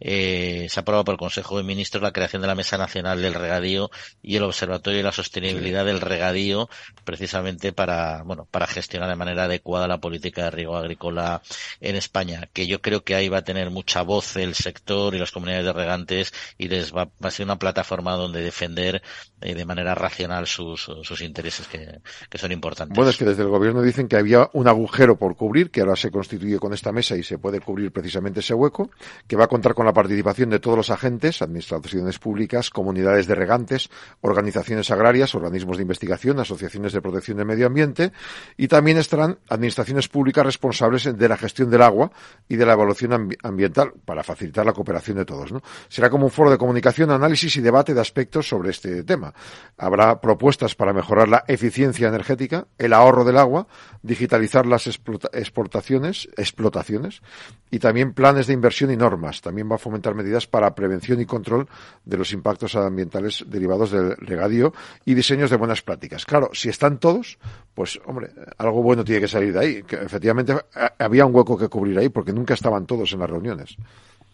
Eh, se ha aprobado por el Consejo de Ministros la creación de la Mesa Nacional del Regadío y el Observatorio de la Sostenibilidad del Regadío, precisamente para, bueno, para gestionar de manera adecuada la política de riego agrícola en España, que yo creo que ahí va a tener mucha voz el sector y las comunidades de regantes y les va, va a ser una plataforma donde defender eh, de manera racional sus, intereses que, son importantes. Bueno, es que desde el gobierno dicen que había un agujero por cubrir, que ahora se constituye con esta mesa y se puede cubrir precisamente ese hueco, que va a contar con la participación de todos los agentes, administraciones públicas, comunidades de regantes, organizaciones agrarias, organismos de investigación, asociaciones de protección del medio ambiente y también estarán administraciones públicas responsables de la gestión del agua y de la evaluación ambiental para facilitar la cooperación de todos. ¿no? Será como un foro de comunicación, análisis y debate de aspectos sobre este tema. Habrá propuestas para mejorar la eficiencia energética, el ahorro del agua, digitalizar las exportaciones, explotaciones y también planes de inversión y normas. También va a fomentar medidas para prevención y control de los impactos ambientales derivados del regadío y diseños de buenas prácticas. Claro, si están todos, pues hombre, algo bueno tiene que salir de ahí. Que efectivamente había un hueco que cubrir ahí porque nunca estaban todos en las reuniones.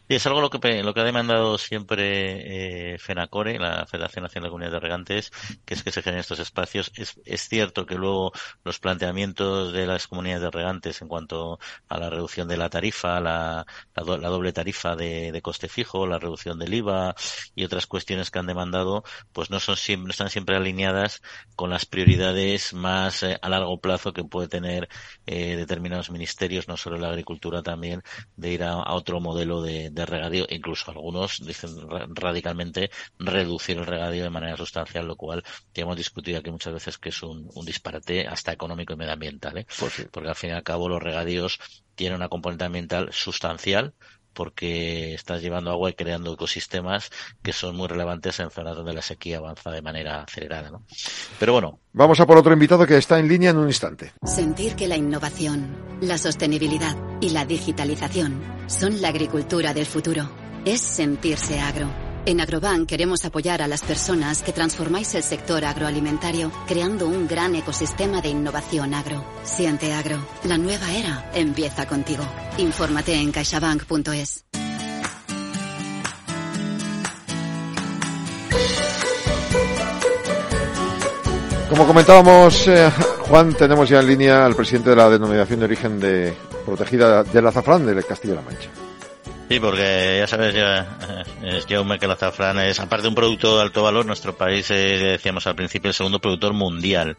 Y es algo lo que, lo que ha demandado siempre eh, FENACORE, la Federación Nacional de Comunidades de Regantes, que es que se generen estos espacios. Es, es cierto que luego los planteamientos de las comunidades de regantes en cuanto a la reducción de la tarifa, la, la, doble tarifa de, de, coste fijo, la reducción del IVA y otras cuestiones que han demandado, pues no son siempre, no están siempre alineadas con las prioridades más eh, a largo plazo que puede tener eh, determinados ministerios, no solo la agricultura también, de ir a otro modelo de de regadío, incluso algunos dicen radicalmente reducir el regadío de manera sustancial, lo cual ya hemos discutido aquí muchas veces que es un, disparate hasta económico y medioambiental, ¿eh? Pues porque al fin y al cabo los regadíos tienen una componente ambiental sustancial, porque estás llevando agua y creando ecosistemas que son muy relevantes en zonas donde la sequía avanza de manera acelerada. ¿no? Pero bueno. Vamos a por otro invitado que está en línea en un instante. Sentir que la innovación, la sostenibilidad y la digitalización son la agricultura del futuro. Es sentirse agro. En Agrobank queremos apoyar a las personas que transformáis el sector agroalimentario creando un gran ecosistema de innovación agro. Siente agro. La nueva era empieza contigo. Infórmate en caixabank.es. Como comentábamos, eh, Juan, tenemos ya en línea al presidente de la denominación de origen de protegida del azafrán del Castillo-La Mancha. Sí, porque ya sabes, ya, es Jaume que el azafrán es, aparte de un producto de alto valor, nuestro país es, decíamos al principio, el segundo productor mundial.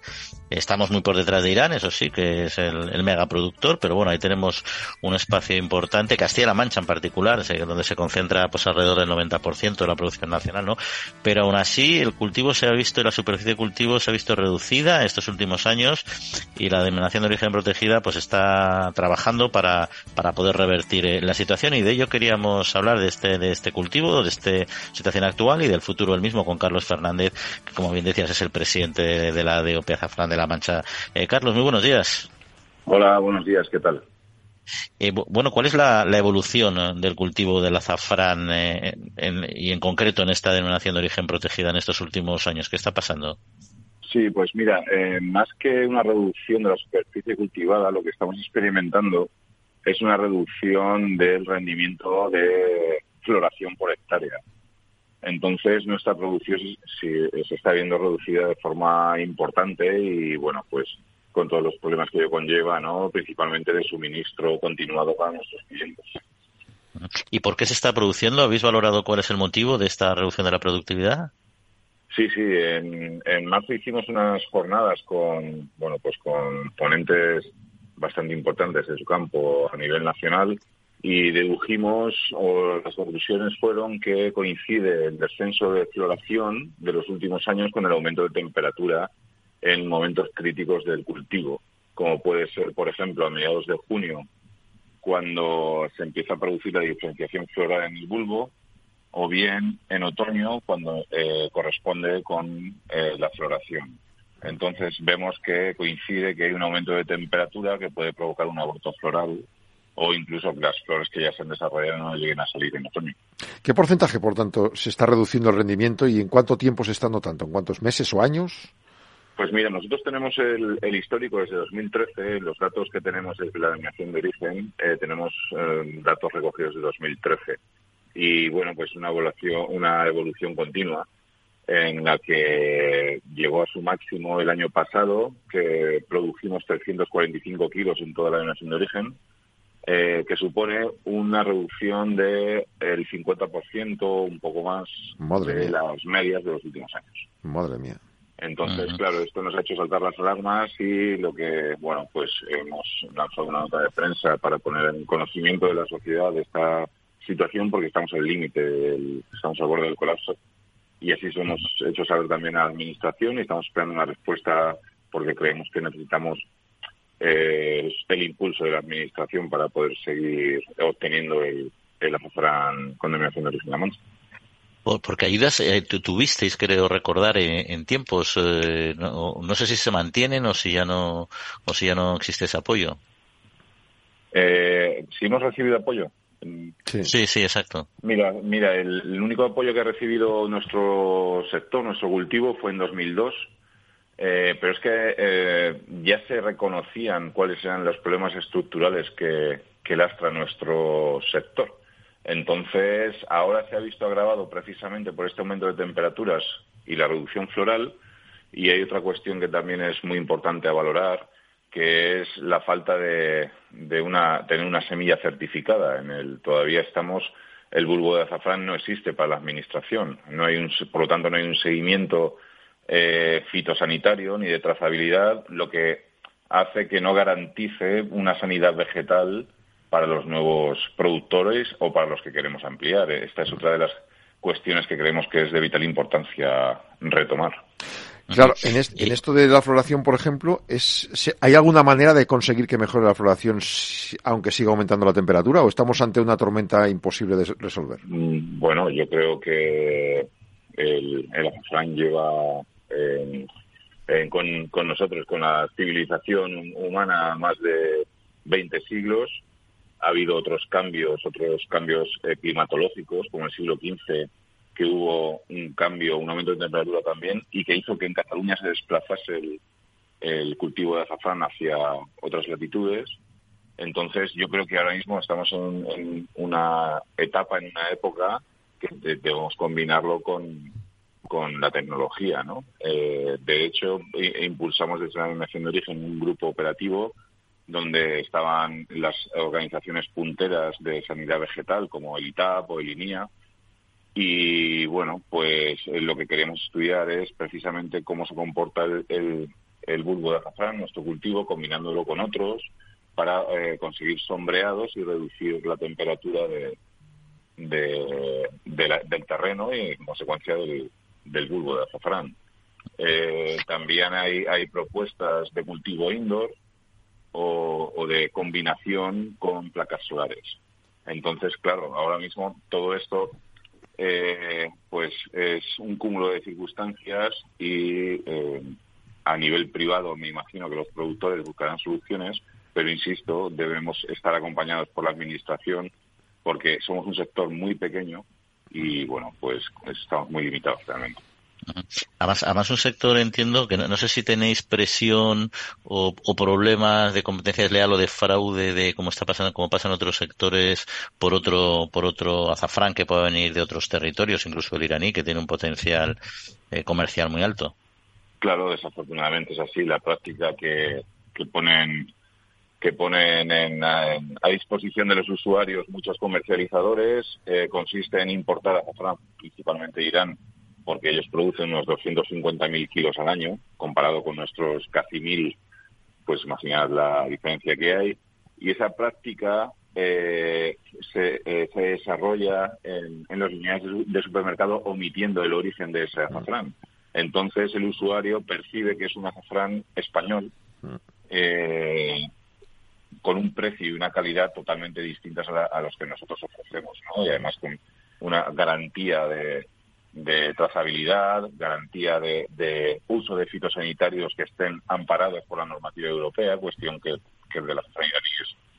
Estamos muy por detrás de Irán, eso sí, que es el, el megaproductor, pero bueno, ahí tenemos un espacio importante, Castilla-La Mancha en particular, donde se concentra pues alrededor del 90% de la producción nacional, ¿no? Pero aún así, el cultivo se ha visto, la superficie de cultivo se ha visto reducida estos últimos años y la denominación de origen protegida pues está trabajando para, para poder revertir eh, la situación y de ello que queríamos hablar de este, de este cultivo, de esta situación actual y del futuro del mismo con Carlos Fernández, que como bien decías es el presidente de la DOP Azafrán la Mancha. Eh, Carlos, muy buenos días. Hola, buenos días, ¿qué tal? Eh, bueno, ¿cuál es la, evolución eh, del cultivo del azafrán eh, y en concreto en esta denominación de origen protegida en estos últimos años? ¿Qué está pasando? Sí, pues mira, más que una reducción de la superficie cultivada, lo que estamos experimentando es una reducción del rendimiento de floración por hectárea. Entonces nuestra producción se está viendo reducida de forma importante y bueno, pues con todos los problemas que ello conlleva, ¿no? Principalmente de suministro continuado para nuestros clientes. ¿Y por qué se está produciendo? ¿Habéis valorado cuál es el motivo de esta reducción de la productividad? Sí, sí. En, marzo hicimos unas jornadas con, bueno, pues con ponentes bastante importantes de su campo a nivel nacional y dedujimos, o las conclusiones fueron que coincide el descenso de floración de los últimos años con el aumento de temperatura en momentos críticos del cultivo, como puede ser, por ejemplo, a mediados de junio, cuando se empieza a producir la diferenciación floral en el bulbo, o bien en otoño, cuando eh, corresponde con eh, la floración. Entonces vemos que coincide que hay un aumento de temperatura que puede provocar un aborto floral o incluso que las flores que ya se han desarrollado no lleguen a salir en otoño. ¿Qué porcentaje, por tanto, se está reduciendo el rendimiento y en cuánto tiempo se está notando? ¿En cuántos meses o años? Pues mira, nosotros tenemos el, histórico desde 2013, los datos que tenemos desde la denominación de origen, eh, tenemos eh, datos recogidos de 2013. Y bueno, pues una evolución, una evolución continua en la que llegó a su máximo el año pasado, que produjimos 345 kilos en toda la denominación de origen, eh, que supone una reducción del de 50%, un poco más, de las medias de los últimos años. Madre mía. Entonces, claro, esto nos ha hecho saltar las alarmas y lo que, bueno, pues hemos lanzado una nota de prensa para poner en conocimiento de la sociedad de esta situación porque estamos al límite, estamos al borde del colapso. Y así se hemos hecho saber también a la Administración y estamos esperando una respuesta porque creemos que necesitamos eh, el impulso de la Administración para poder seguir obteniendo el, el azafrán con denominación de origen porque ayudas eh, tuvisteis, creo recordar, en, tiempos, eh, no, sé si se mantienen o si ya no, o si ya no existe ese apoyo. Eh, si hemos recibido apoyo. Sí, sí, exacto. Mira, mira, el, único apoyo que ha recibido nuestro sector, nuestro cultivo, fue en 2002. Eh, pero es que ya se reconocían cuáles eran los problemas estructurales que, que lastra nuestro sector. Entonces, ahora se ha visto agravado precisamente por este aumento de temperaturas y la reducción floral. Y hay otra cuestión que también es muy importante a valorar, que es la falta de, una, tener una semilla certificada. En el, todavía estamos, el bulbo de azafrán no existe para la administración. No hay un, por lo tanto, no hay un seguimiento eh, fitosanitario ni de trazabilidad, lo que hace que no garantice una sanidad vegetal para los nuevos productores o para los que queremos ampliar. Esta es otra de las cuestiones que creemos que es de vital importancia retomar. Claro, en, esto de la floración, por ejemplo, es, ¿hay alguna manera de conseguir que mejore la floración aunque siga aumentando la temperatura o estamos ante una tormenta imposible de resolver? Mm, bueno, yo creo que el, el lleva con, con nosotros, con la civilización humana, más de 20 siglos ha habido otros cambios, otros cambios eh, climatológicos, como el siglo XV, que hubo un cambio, un aumento de temperatura también, y que hizo que en Cataluña se desplazase el, cultivo de azafrán hacia otras latitudes. Entonces, yo creo que ahora mismo estamos en, una etapa, en una época que debemos combinarlo con, con la tecnología, ¿no? Eh, de hecho, impulsamos desde la Nación de Origen un grupo operativo donde estaban las organizaciones punteras de sanidad vegetal como el ITAP o el INIA. Y bueno, pues eh, lo que queremos estudiar es precisamente cómo se comporta el, el, bulbo de azafrán, nuestro cultivo, combinándolo con otros para eh, conseguir sombreados y reducir la temperatura de, del terreno y en consecuencia del, del bulbo de azafrán. Eh, también hay, hay propuestas de cultivo indoor o, de combinación con placas solares. Entonces, claro, ahora mismo todo esto eh, pues es un cúmulo de circunstancias y eh, a nivel privado me imagino que los productores buscarán soluciones, pero insisto, debemos estar acompañados por la Administración porque somos un sector muy pequeño y, bueno, pues estamos muy limitados realmente. Además, además un sector entiendo que no, sé si tenéis presión o, problemas de competencia desleal o de fraude de cómo está pasando, como pasa en otros sectores por otro, por otro azafrán que pueda venir de otros territorios, incluso el iraní, que tiene un potencial eh, comercial muy alto. Claro, desafortunadamente es así. La práctica que, que ponen que ponen en, a disposición de los usuarios muchos comercializadores eh, consiste en importar azafrán, principalmente de Irán, porque ellos producen unos 250.000 kilos al año, comparado con nuestros casi mil, pues imaginad la diferencia que hay. Y esa práctica eh, se, eh, se, desarrolla en, en los líneas de supermercado omitiendo el origen de ese azafrán. Entonces el usuario percibe que es un azafrán español eh, con un precio y una calidad totalmente distintas a, los que nosotros ofrecemos, ¿no? Y además con una garantía de, de trazabilidad, garantía de, uso de fitosanitarios que estén amparados por la normativa europea, cuestión que, que de la sanidad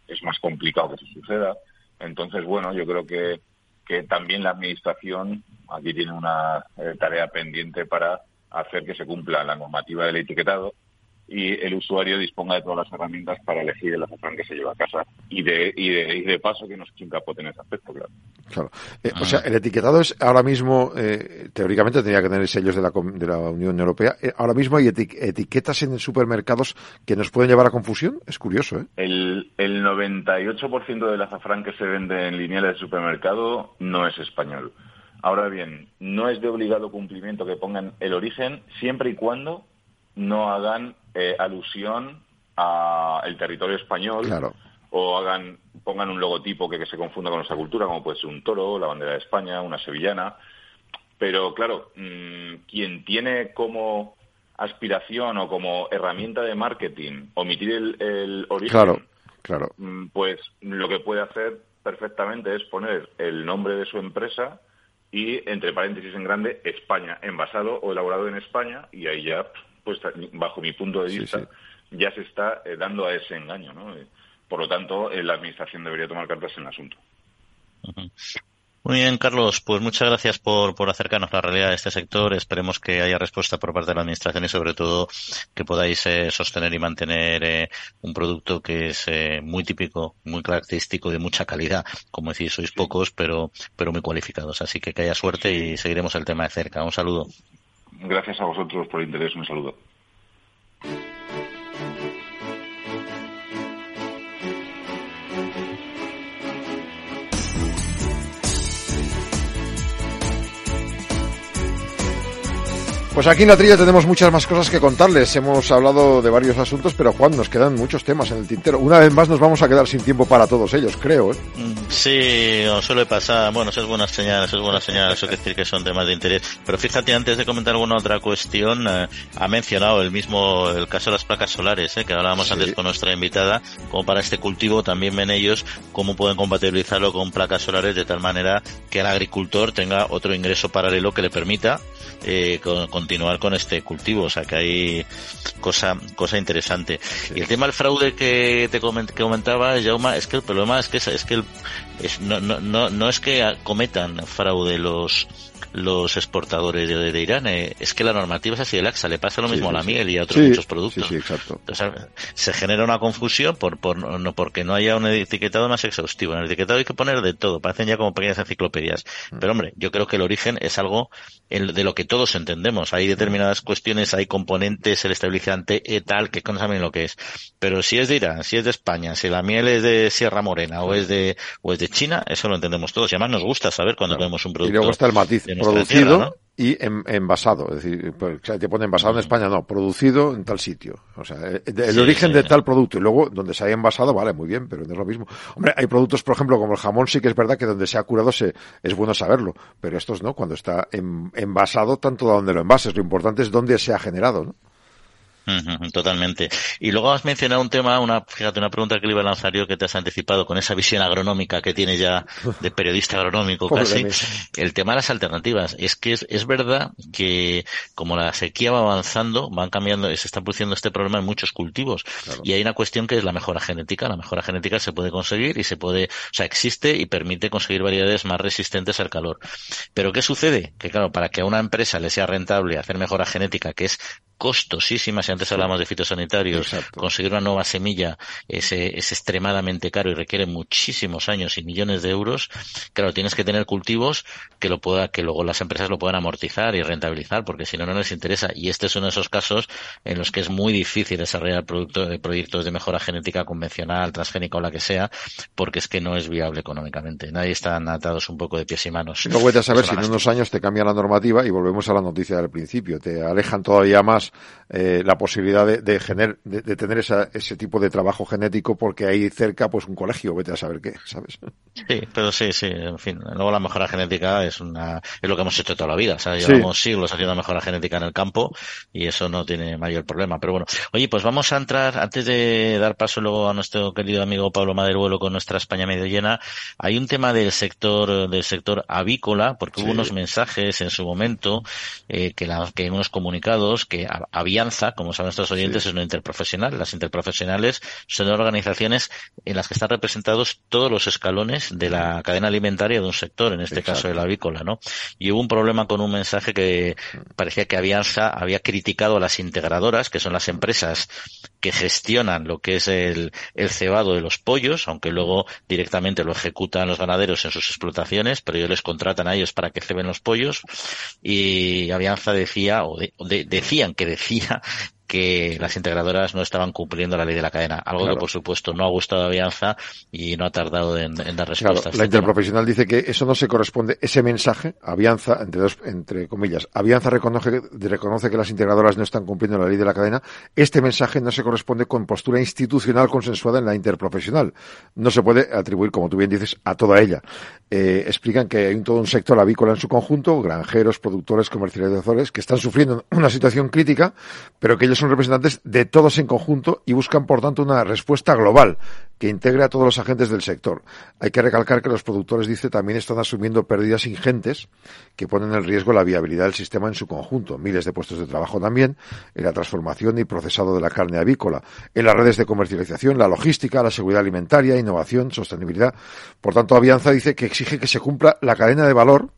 es, más complicado que se suceda. Entonces, bueno, yo creo que, que también la Administración aquí tiene una eh, tarea pendiente para hacer que se cumpla la normativa del etiquetado y el usuario disponga de todas las herramientas para elegir el azafrán que se lleva a casa. Y de, y de, y de paso que nos capote en ese aspecto, claro. Claro. Eh, o sea, el etiquetado es ahora mismo, eh, teóricamente tendría que tener sellos de la, de la Unión Europea. Eh, ahora mismo hay etiquetas en supermercados que nos pueden llevar a confusión. Es curioso, ¿eh? El, el 98% del azafrán que se vende en lineales de supermercado no es español. Ahora bien, no es de obligado cumplimiento que pongan el origen siempre y cuando no hagan eh, alusión al territorio español o hagan pongan un logotipo que, se confunda con nuestra cultura, como puede ser un toro, la bandera de España, una sevillana. Pero claro, mm, quien tiene como aspiración o como herramienta de marketing omitir el, origen, claro. Mm, pues lo que puede hacer perfectamente es poner el nombre de su empresa y entre paréntesis en grande España, envasado o elaborado en España y ahí ya pues bajo mi punto de vista, ya se está eh, dando a ese engaño. ¿no? Eh, por lo tanto, eh, la Administración debería tomar cartas en el asunto. Muy bien, Carlos. Pues muchas gracias por, por acercarnos a la realidad de este sector. Esperemos que haya respuesta por parte de la Administración y, sobre todo, que podáis sostener y mantener un producto que es muy típico, muy característico, de mucha calidad. Como decís, sois pocos, pero, pero muy cualificados. Así que que haya suerte y seguiremos el tema de cerca. Un saludo. Gracias a vosotros por el interés. Un saludo. Pues aquí en la trilla tenemos muchas más cosas que contarles. Hemos hablado de varios asuntos, pero Juan, nos quedan muchos temas en el tintero. Una vez más nos vamos a quedar sin tiempo para todos ellos, creo. ¿eh? Mm, sí, os suele pasar. Bueno, eso es buena señal, eso es buena señal, eso quiere decir que son temas de interés. Pero fíjate, antes de comentar alguna otra cuestión, eh, ha mencionado el mismo, el caso de las placas solares, eh, que hablábamos antes con nuestra invitada, como para este cultivo también ven ellos cómo pueden compatibilizarlo con placas solares de tal manera que el agricultor tenga otro ingreso paralelo que le permita eh, continuar con este cultivo. O sea que hay cosa, cosa interesante. Y el tema del fraude que te comentaba, Jauma, es que el problema es que es, que el, es, no, no, no, no es que cometan fraude los los exportadores de, Irán. Eh, es que la normativa es así de laxa, le pasa lo mismo a la miel y a otros muchos productos. exacto. se genera una confusión por, por, no, porque no haya un etiquetado más exhaustivo. En el etiquetado hay que poner de todo, parecen ya como pequeñas enciclopedias. Mm. Pero hombre, yo creo que el origen es algo de lo que todos entendemos. Hay determinadas cuestiones, hay componentes, el estabilizante y tal, que no saben lo que es. Pero si es de Irán, si es de España, si la miel es de Sierra Morena o es de, o es de China, eso lo entendemos todos. Y además nos gusta saber cuando vemos un producto. Y luego está el matiz producido y envasado. Es decir, pues, te pone envasado en España, no, producido en tal sitio. O sea, eh, el, origen de tal producto. Y luego, donde se haya envasado, vale, muy bien, pero no es lo mismo. Hombre, hay productos, por ejemplo, como el jamón, sí que es verdad que donde se ha curado se, es bueno saberlo. Pero estos no, cuando está envasado, tanto de donde lo envases. Lo importante es dónde se ha generado, ¿no? Totalmente. Y luego has mencionado un tema, una, fíjate, una pregunta que le iba a lanzar yo que te has anticipado con esa visión agronómica que tiene ya de periodista agronómico casi. El tema de las alternativas. Es que es, verdad que como la sequía va avanzando, van cambiando, se está produciendo este problema en muchos cultivos. Y hay una cuestión que es la mejora genética. La mejora genética se puede conseguir y se puede, o sea, existe y permite conseguir variedades más resistentes al calor. Pero ¿qué sucede? Que claro, para que a una empresa le sea rentable hacer mejora genética, que es costosísima, si antes hablamos de fitosanitarios, conseguir una nueva semilla es, es, extremadamente caro y requiere muchísimos años y millones de euros. Claro, tienes que tener cultivos que lo pueda, que luego las empresas lo puedan amortizar y rentabilizar, porque si no, no les interesa. Y este es uno de esos casos en los que es muy difícil desarrollar producto, de proyectos de mejora genética convencional, transgénica o la que sea, porque es que no es viable económicamente. Nadie está atados un poco de pies y manos. No voy a saber si en unos años te cambia la normativa y volvemos a la noticia del principio. Te alejan todavía más eh, la posibilidad de, de, de, tener ese tipo de trabajo genético porque hay cerca pues un colegio, vete a saber qué, ¿sabes? Sí, pero sí, sí, en fin. Luego la mejora genética es una es lo que hemos hecho toda la vida. O sea, llevamos siglos haciendo mejora genética en el campo y eso no tiene mayor problema. Pero bueno, oye, pues vamos a entrar, antes de dar paso luego a nuestro querido amigo Pablo Maderuelo con nuestra España medio llena, hay un tema del sector, del sector avícola, porque hubo unos mensajes en su momento, eh, que, la, que unos comunicados que Avianza, como saben nuestros oyentes, es una interprofesional. Las interprofesionales son organizaciones en las que están representados todos los escalones de la cadena alimentaria de un sector, en este caso el avícola, ¿no? Y hubo un problema con un mensaje que parecía que Avianza había criticado a las integradoras, que son las empresas que gestionan lo que es el, el cebado de los pollos, aunque luego directamente lo ejecutan los ganaderos en sus explotaciones, pero ellos les contratan a ellos para que ceben los pollos. Y Avianza decía, o, decían que decía que las integradoras no estaban cumpliendo la ley de la cadena, algo que por supuesto no ha gustado a Avianza y no ha tardado en, dar respuesta. la interprofesional dice que eso no se corresponde, ese mensaje, Avianza, entre dos, entre comillas, Avianza reconoce, reconoce que las integradoras no están cumpliendo la ley de la cadena, este mensaje no se corresponde con postura institucional consensuada en la interprofesional. No se puede atribuir, como tú bien dices, a toda ella. Eh, explican que hay un, todo un sector avícola en su conjunto, granjeros, productores, comercializadores, que están sufriendo una situación crítica, pero que ellos son representantes de todos en conjunto y buscan, por tanto, una respuesta global que integre a todos los agentes del sector. Hay que recalcar que los productores, dice, también están asumiendo pérdidas ingentes que ponen en riesgo la viabilidad del sistema en su conjunto. Miles de puestos de trabajo también en la transformación y procesado de la carne avícola, en las redes de comercialización, la logística, la seguridad alimentaria, innovación, sostenibilidad. Por tanto, Avianza dice que exige que se cumpla la cadena de valor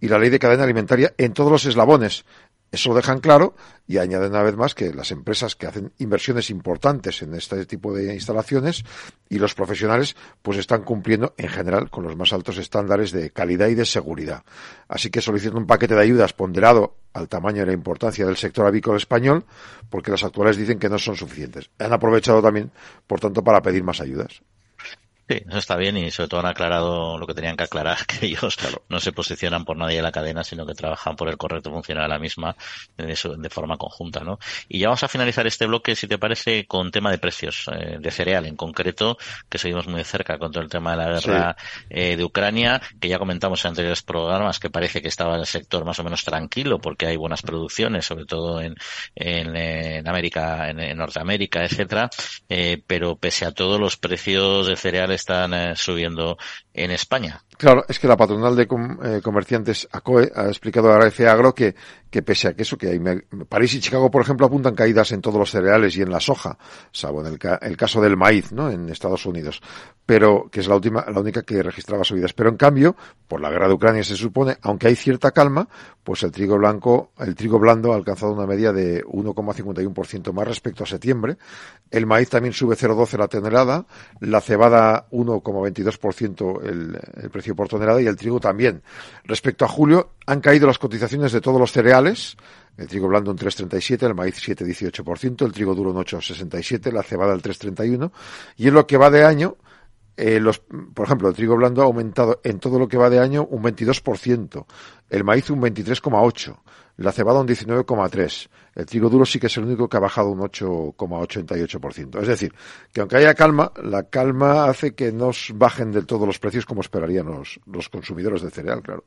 y la ley de cadena alimentaria en todos los eslabones, eso lo dejan claro y añaden una vez más que las empresas que hacen inversiones importantes en este tipo de instalaciones y los profesionales pues están cumpliendo en general con los más altos estándares de calidad y de seguridad. Así que solicitan un paquete de ayudas ponderado al tamaño y la importancia del sector avícola español porque las actuales dicen que no son suficientes. Han aprovechado también, por tanto, para pedir más ayudas. Sí, eso está bien y sobre todo han aclarado lo que tenían que aclarar, que ellos no se posicionan por nadie en la cadena, sino que trabajan por el correcto funcionamiento de la misma de, de forma conjunta, ¿no? Y ya vamos a finalizar este bloque, si te parece, con tema de precios eh, de cereal en concreto, que seguimos muy de cerca con todo el tema de la guerra eh, de Ucrania, que ya comentamos en anteriores programas que parece que estaba el sector más o menos tranquilo porque hay buenas producciones, sobre todo en, en, América, en, Norteamérica, etcétera, eh, pero pese a todo los precios de cereales están eh, subiendo en España. Claro, es que la patronal de eh, comerciantes ACOE ha explicado a RF Agro que, que pese a que eso, que hay, París y Chicago, por ejemplo, apuntan caídas en todos los cereales y en la soja, salvo en el, el caso del maíz, ¿no? En Estados Unidos. Pero, que es la última, la única que registraba subidas. Pero en cambio, por la guerra de Ucrania se supone, aunque hay cierta calma, pues el trigo blanco, el trigo blando ha alcanzado una media de 1,51% más respecto a septiembre. El maíz también sube 0,12 la tonelada, la cebada 1,22% el, el precio por tonelada y el trigo también. Respecto a julio, han caído las cotizaciones de todos los cereales. El trigo blando un 3,37, el maíz 7,18%, el trigo duro un 8,67, la cebada el 3,31. Y en lo que va de año, eh, los, por ejemplo, el trigo blando ha aumentado en todo lo que va de año un 22%, el maíz un 23,8%, la cebada un 19,3%, el trigo duro sí que es el único que ha bajado un 8,88%. Es decir, que aunque haya calma, la calma hace que no bajen del todo los precios como esperarían los, los consumidores de cereal, claro.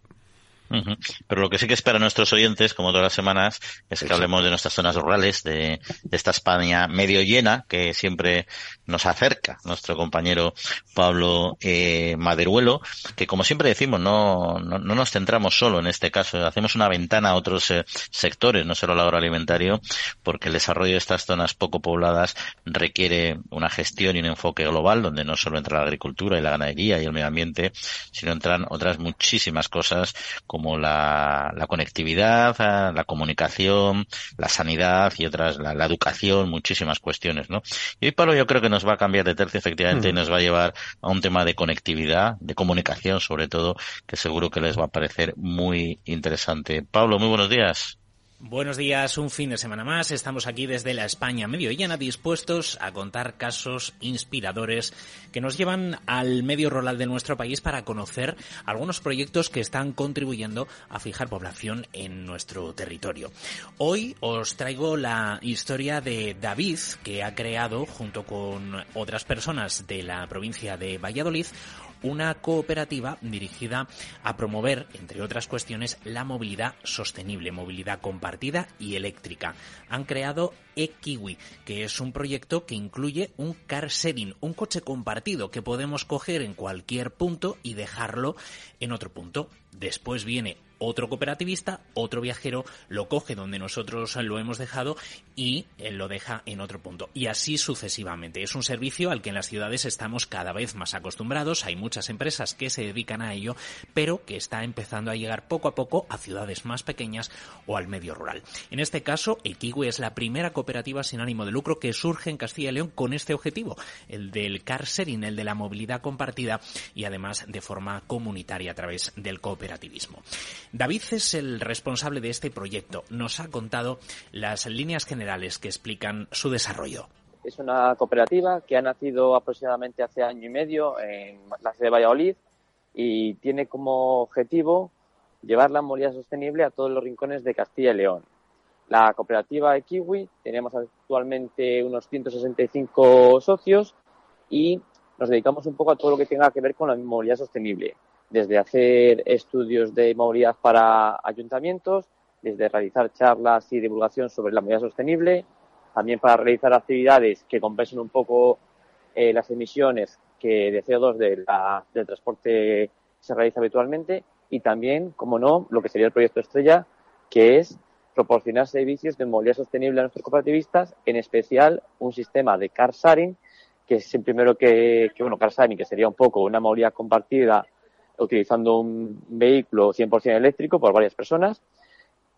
Pero lo que sí que espera nuestros oyentes, como todas las semanas, es que hablemos de nuestras zonas rurales, de, esta España medio llena que siempre nos acerca nuestro compañero Pablo eh, Maderuelo, que como siempre decimos, no, no, nos centramos solo en este caso, hacemos una ventana a otros eh, sectores, no solo el agroalimentario, porque el desarrollo de estas zonas poco pobladas requiere una gestión y un enfoque global, donde no solo entra la agricultura y la ganadería y el medio ambiente, sino entran otras muchísimas cosas como la, conectividad, eh, la comunicación, la sanidad y otras, la, educación, muchísimas cuestiones, ¿no? Y hoy Pablo yo creo que nos va a cambiar de tercio efectivamente y nos va a llevar a un tema de conectividad, de comunicación sobre todo, que seguro que les va a parecer muy interesante. Pablo, muy buenos días. Buenos días, un fin de semana más. Estamos aquí desde la España medio llena, dispuestos a contar casos inspiradores que nos llevan al medio rural de nuestro país para conocer algunos proyectos que están contribuyendo a fijar población en nuestro territorio. Hoy os traigo la historia de David, que ha creado, junto con otras personas de la provincia de Valladolid, una cooperativa dirigida a promover, entre otras cuestiones, la movilidad sostenible, movilidad compartida y eléctrica. Han creado eKiwi, que es un proyecto que incluye un car sharing, un coche compartido que podemos coger en cualquier punto y dejarlo en otro punto. Después viene otro cooperativista, otro viajero lo coge donde nosotros lo hemos dejado y él lo deja en otro punto. Y así sucesivamente. Es un servicio al que en las ciudades estamos cada vez más acostumbrados. Hay muchas empresas que se dedican a ello, pero que está empezando a llegar poco a poco a ciudades más pequeñas o al medio rural. En este caso, el es la primera cooperativa sin ánimo de lucro que surge en Castilla y León con este objetivo, el del car sharing, el de la movilidad compartida y además de forma comunitaria a través del cooperativismo. David es el responsable de este proyecto. Nos ha contado las líneas generales que explican su desarrollo. Es una cooperativa que ha nacido aproximadamente hace año y medio en la ciudad de Valladolid y tiene como objetivo llevar la movilidad sostenible a todos los rincones de Castilla y León. La cooperativa de Kiwi, tenemos actualmente unos 165 socios y nos dedicamos un poco a todo lo que tenga que ver con la movilidad sostenible desde hacer estudios de movilidad para ayuntamientos, desde realizar charlas y divulgación sobre la movilidad sostenible, también para realizar actividades que compensen un poco eh, las emisiones que de CO2 del transporte se realiza habitualmente y también, como no, lo que sería el proyecto estrella, que es proporcionar servicios de movilidad sostenible a nuestros cooperativistas, en especial un sistema de car sharing, que es el primero que, que bueno, car sharing, que sería un poco una movilidad compartida utilizando un vehículo 100% eléctrico por varias personas,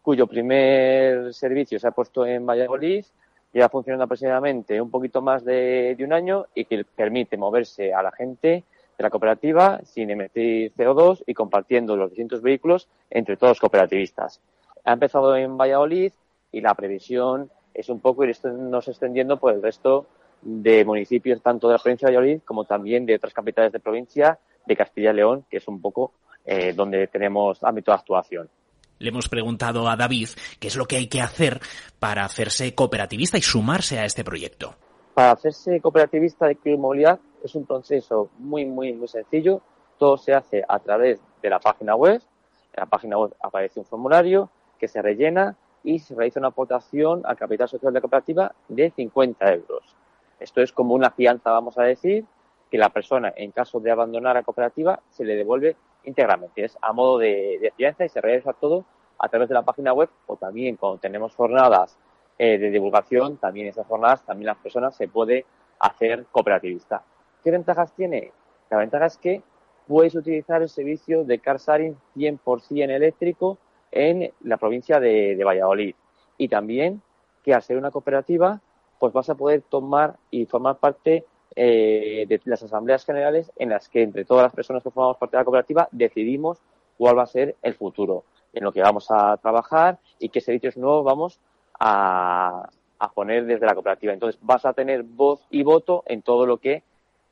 cuyo primer servicio se ha puesto en Valladolid, ya funcionando aproximadamente un poquito más de, un año y que permite moverse a la gente de la cooperativa sin emitir CO2 y compartiendo los distintos vehículos entre todos los cooperativistas. Ha empezado en Valladolid y la previsión es un poco ir nos extendiendo por el resto de municipios tanto de la provincia de Valladolid como también de otras capitales de provincia de Castilla y León, que es un poco eh, donde tenemos ámbito de actuación. Le hemos preguntado a David qué es lo que hay que hacer para hacerse cooperativista y sumarse a este proyecto. Para hacerse cooperativista de movilidad es un proceso muy, muy, muy sencillo. Todo se hace a través de la página web. En la página web aparece un formulario que se rellena y se realiza una aportación al capital social de la cooperativa de 50 euros. Esto es como una fianza, vamos a decir, que la persona, en caso de abandonar la cooperativa, se le devuelve íntegramente. Es a modo de, fianza y se realiza todo a través de la página web o también cuando tenemos jornadas eh, de divulgación, también esas jornadas, también las personas se puede hacer cooperativista. ¿Qué ventajas tiene? La ventaja es que puedes utilizar el servicio de car sharing 100% eléctrico en la provincia de Valladolid. Y también que al ser una cooperativa, pues vas a poder tomar y formar parte eh, de las asambleas generales en las que entre todas las personas que formamos parte de la cooperativa decidimos cuál va a ser el futuro, en lo que vamos a trabajar y qué servicios nuevos vamos a, a poner desde la cooperativa. Entonces vas a tener voz y voto en todo lo que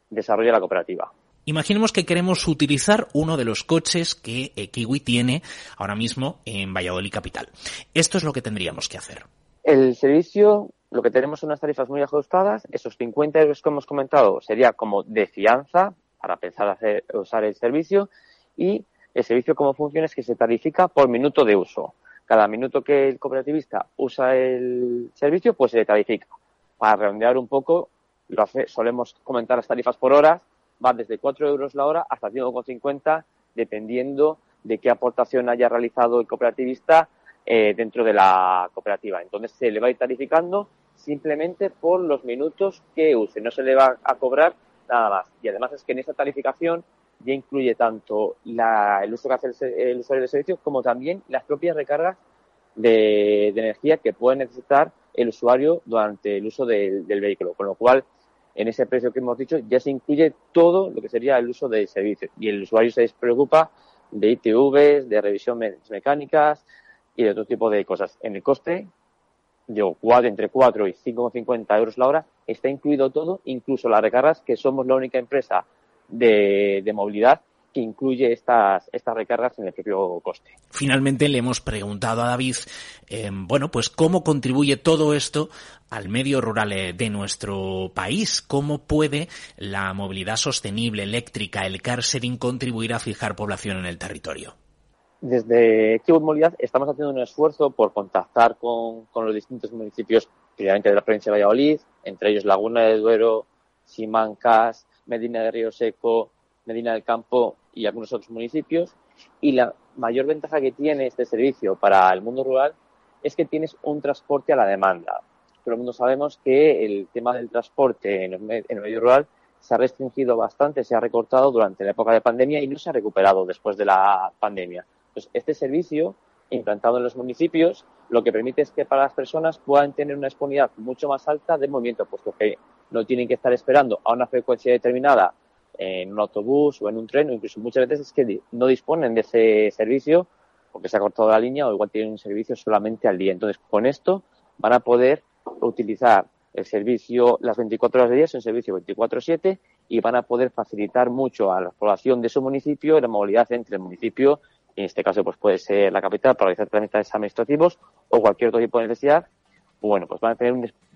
desarrolla la cooperativa. Imaginemos que queremos utilizar uno de los coches que Kiwi tiene ahora mismo en Valladolid Capital. Esto es lo que tendríamos que hacer. El servicio lo que tenemos son unas tarifas muy ajustadas. Esos 50 euros que hemos comentado sería como de fianza para pensar hacer, usar el servicio y el servicio cómo funciona es que se tarifica por minuto de uso. Cada minuto que el cooperativista usa el servicio, pues se le tarifica. Para redondear un poco, lo hace, solemos comentar las tarifas por horas, van desde 4 euros la hora hasta 5,50, dependiendo de qué aportación haya realizado el cooperativista eh, dentro de la cooperativa. Entonces se le va a ir tarificando simplemente por los minutos que use, no se le va a cobrar nada más. Y además es que en esa tarificación ya incluye tanto el uso que hace el, usuario del servicio como también las propias recargas de, energía que puede necesitar el usuario durante el uso del, vehículo. Con lo cual, en ese precio que hemos dicho, ya se incluye todo lo que sería el uso del servicio. Y el usuario se despreocupa de ITVs, de revisión mecánicas y de otro tipo de cosas. En el coste, de entre 4 y 5,50 euros la hora, está incluido todo, incluso las recargas, que somos la única empresa de, movilidad que incluye estas, estas recargas en el propio coste. Finalmente le hemos preguntado a David, eh, bueno, pues cómo contribuye todo esto al medio rural eh, de nuestro país, cómo puede la movilidad sostenible eléctrica, el car sharing, contribuir a fijar población en el territorio. Desde Equipo Movilidad estamos haciendo un esfuerzo por contactar con, los distintos municipios, primeramente de la provincia de Valladolid, entre ellos Laguna de Duero, Simancas, Medina de Río Seco, Medina del Campo y algunos otros municipios. Y la mayor ventaja que tiene este servicio para el mundo rural es que tienes un transporte a la demanda. Todo el mundo sabemos que el tema del transporte en el, medio rural se ha restringido bastante, se ha recortado durante la época de pandemia y no se ha recuperado después de la pandemia. Pues este servicio, implantado en los municipios, lo que permite es que para las personas puedan tener una disponibilidad mucho más alta de movimiento, puesto que no tienen que estar esperando a una frecuencia determinada en un autobús o en un tren, o incluso muchas veces es que no disponen de ese servicio porque se ha cortado la línea o igual tienen un servicio solamente al día. Entonces, con esto van a poder utilizar el servicio las 24 horas de día, es un servicio 24/7 y van a poder facilitar mucho a la población de su municipio la movilidad entre el municipio, en este caso pues puede ser la capital para realizar trámites administrativos o cualquier otro tipo de necesidad, bueno, pues van a tener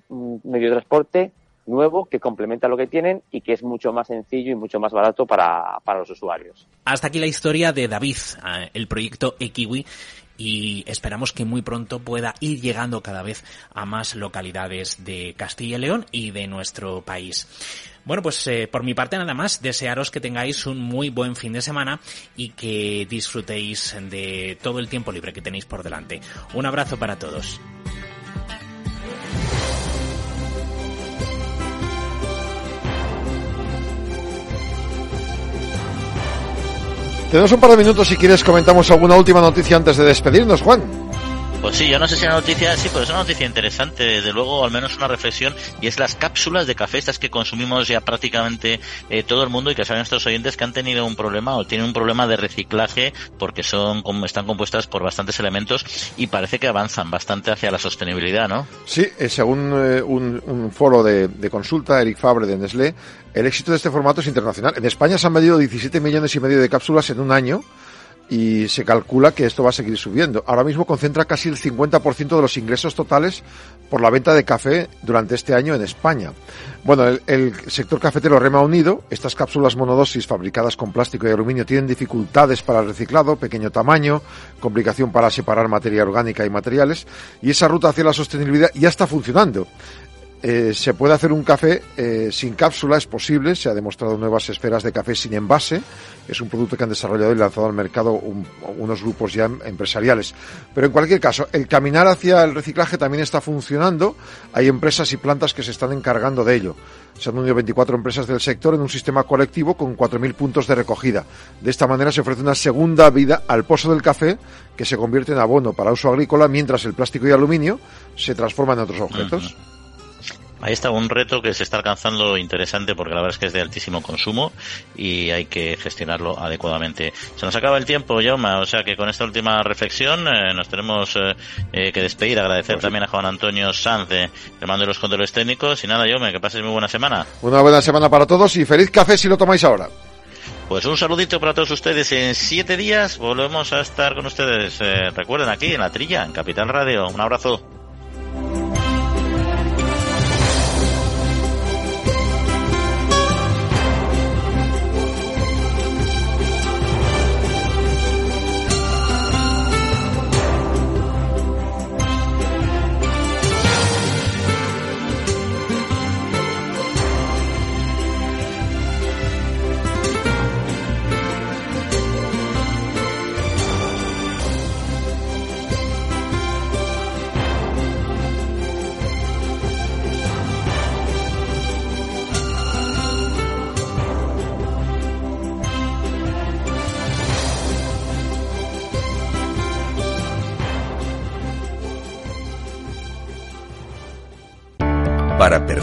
un medio de transporte nuevo que complementa lo que tienen y que es mucho más sencillo y mucho más barato para, para los usuarios. Hasta aquí la historia de David, eh, el proyecto Ekiwi y esperamos que muy pronto pueda ir llegando cada vez a más localidades de Castilla y León y de nuestro país. Bueno, pues eh, por mi parte nada más, desearos que tengáis un muy buen fin de semana y que disfrutéis de todo el tiempo libre que tenéis por delante. Un abrazo para todos. Tenemos un par de minutos si quieres comentamos alguna última noticia antes de despedirnos, Juan. Pues sí, yo no sé si la noticia, sí, pero es una noticia interesante, desde luego, al menos una reflexión, y es las cápsulas de café, estas que consumimos ya prácticamente eh, todo el mundo y que saben nuestros oyentes que han tenido un problema o tienen un problema de reciclaje porque son están compuestas por bastantes elementos y parece que avanzan bastante hacia la sostenibilidad, ¿no? Sí, eh, según eh, un, foro de, consulta, Eric Fabre de Nestlé, el éxito de este formato es internacional. En España se han medido 17 millones y medio de cápsulas en un año y se calcula que esto va a seguir subiendo. Ahora mismo concentra casi el 50% de los ingresos totales por la venta de café durante este año en España. Bueno, el, sector cafetero rema unido. Estas cápsulas monodosis fabricadas con plástico y aluminio tienen dificultades para el reciclado, pequeño tamaño, complicación para separar materia orgánica y materiales. Y esa ruta hacia la sostenibilidad ya está funcionando. Eh, se puede hacer un café eh, sin cápsula, es posible, se ha demostrado nuevas esferas de café sin envase, es un producto que han desarrollado y lanzado al mercado unos grupos ya empresariales. Pero en cualquier caso, el caminar hacia el reciclaje también está funcionando, hay empresas y plantas que se están encargando de ello. Se han unido 24 empresas del sector en un sistema colectivo con 4.000 puntos de recogida. De esta manera se ofrece una segunda vida al pozo del café que se convierte en abono para uso agrícola mientras el plástico y aluminio se transforman en otros objetos. Ahí está un reto que se está alcanzando interesante porque la verdad es que es de altísimo consumo y hay que gestionarlo adecuadamente. Se nos acaba el tiempo, Jaume, o sea que con esta última reflexión eh, nos tenemos eh, eh, que despedir. Agradecer pues también a Juan Antonio Sanz, de mando de los controles técnicos. Y nada, Jaume, que pases muy buena semana. Una buena semana para todos y feliz café si lo tomáis ahora. Pues un saludito para todos ustedes. En siete días volvemos a estar con ustedes. recuerden aquí en la trilla, en Capital Radio. Un abrazo.